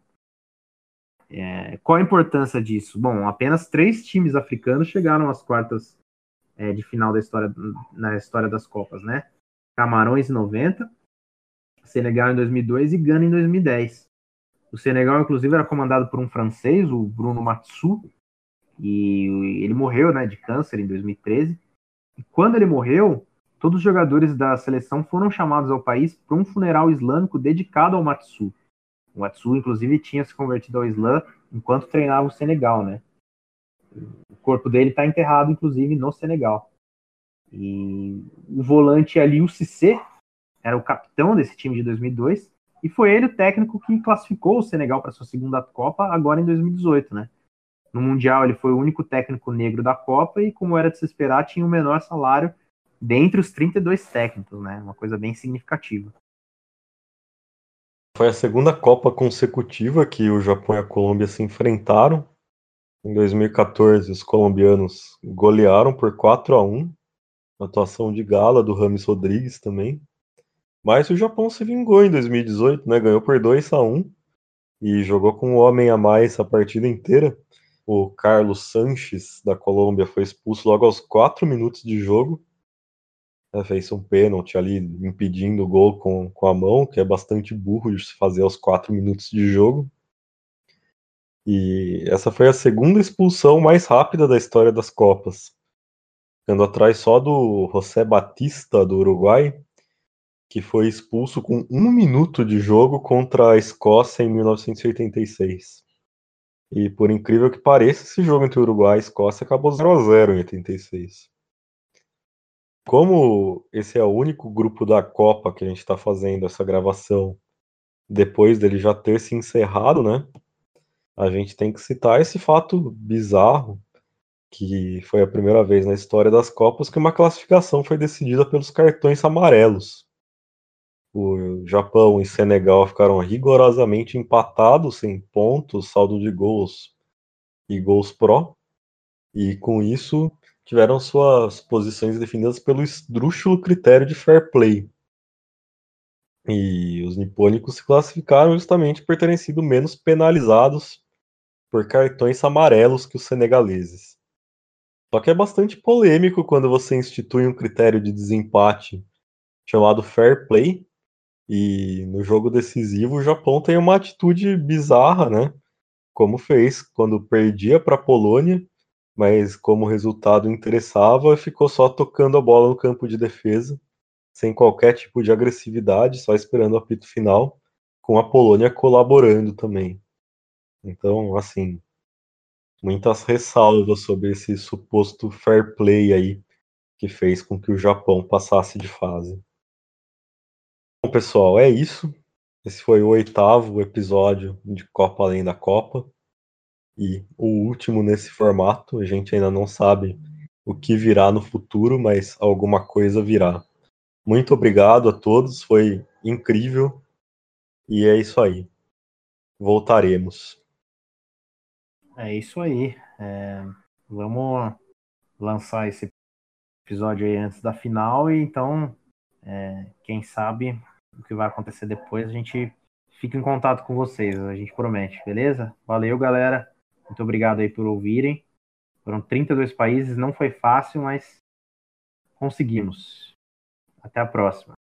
É, qual a importância disso? Bom, apenas três times africanos chegaram às quartas é, de final da história, na história das Copas, né? Camarões em 90, Senegal em 2002 e Gana em 2010. O Senegal, inclusive, era comandado por um francês, o Bruno Matsu, e ele morreu né, de câncer em 2013. E quando ele morreu, todos os jogadores da seleção foram chamados ao país para um funeral islâmico dedicado ao Matsu. O Matsu, inclusive, tinha se convertido ao Islã enquanto treinava o Senegal, né? O corpo dele está enterrado, inclusive, no Senegal. E o volante ali, o Cissé, era o capitão desse time de 2002, e foi ele o técnico que classificou o Senegal para sua segunda Copa agora em 2018, né? No Mundial ele foi o único técnico negro da Copa e, como era de se esperar, tinha o menor salário dentre os 32 técnicos, né? Uma coisa bem significativa. Foi a segunda Copa consecutiva que o Japão e a Colômbia se enfrentaram. Em 2014, os colombianos golearam por 4 a 1 atuação de gala do Rames Rodrigues também. Mas o Japão se vingou em 2018, né? Ganhou por 2 a 1 e jogou com um homem a mais a partida inteira. O Carlos Sanches da Colômbia foi expulso logo aos 4 minutos de jogo. É, fez um pênalti ali impedindo o gol com, com a mão, que é bastante burro de se fazer aos 4 minutos de jogo. E essa foi a segunda expulsão mais rápida da história das Copas ficando atrás só do José Batista, do Uruguai, que foi expulso com um minuto de jogo contra a Escócia em 1986. E por incrível que pareça, esse jogo entre Uruguai e Escócia acabou 0 a 0 em 86. Como esse é o único grupo da Copa que a gente está fazendo essa gravação depois dele já ter se encerrado, né? A gente tem que citar esse fato bizarro que foi a primeira vez na história das Copas que uma classificação foi decidida pelos cartões amarelos. O Japão e Senegal ficaram rigorosamente empatados em pontos, saldo de gols e gols pró, e com isso tiveram suas posições definidas pelo esdrúxulo critério de fair play. E os nipônicos se classificaram justamente por terem sido menos penalizados por cartões amarelos que os senegaleses. Só que é bastante polêmico quando você institui um critério de desempate chamado fair play. E no jogo decisivo o Japão tem uma atitude bizarra, né? Como fez quando perdia para a Polônia, mas como resultado interessava, ficou só tocando a bola no campo de defesa, sem qualquer tipo de agressividade, só esperando o apito final, com a Polônia colaborando também. Então, assim, muitas ressalvas sobre esse suposto fair play aí que fez com que o Japão passasse de fase. Bom, pessoal, é isso. Esse foi o oitavo episódio de Copa Além da Copa e o último nesse formato. A gente ainda não sabe o que virá no futuro, mas alguma coisa virá. Muito obrigado a todos, foi incrível e é isso aí. Voltaremos. É isso aí. É, vamos lançar esse episódio aí antes da final e então, é, quem sabe o que vai acontecer depois, a gente fica em contato com vocês, a gente promete, beleza? Valeu, galera. Muito obrigado aí por ouvirem. Foram 32 países, não foi fácil, mas conseguimos. Até a próxima.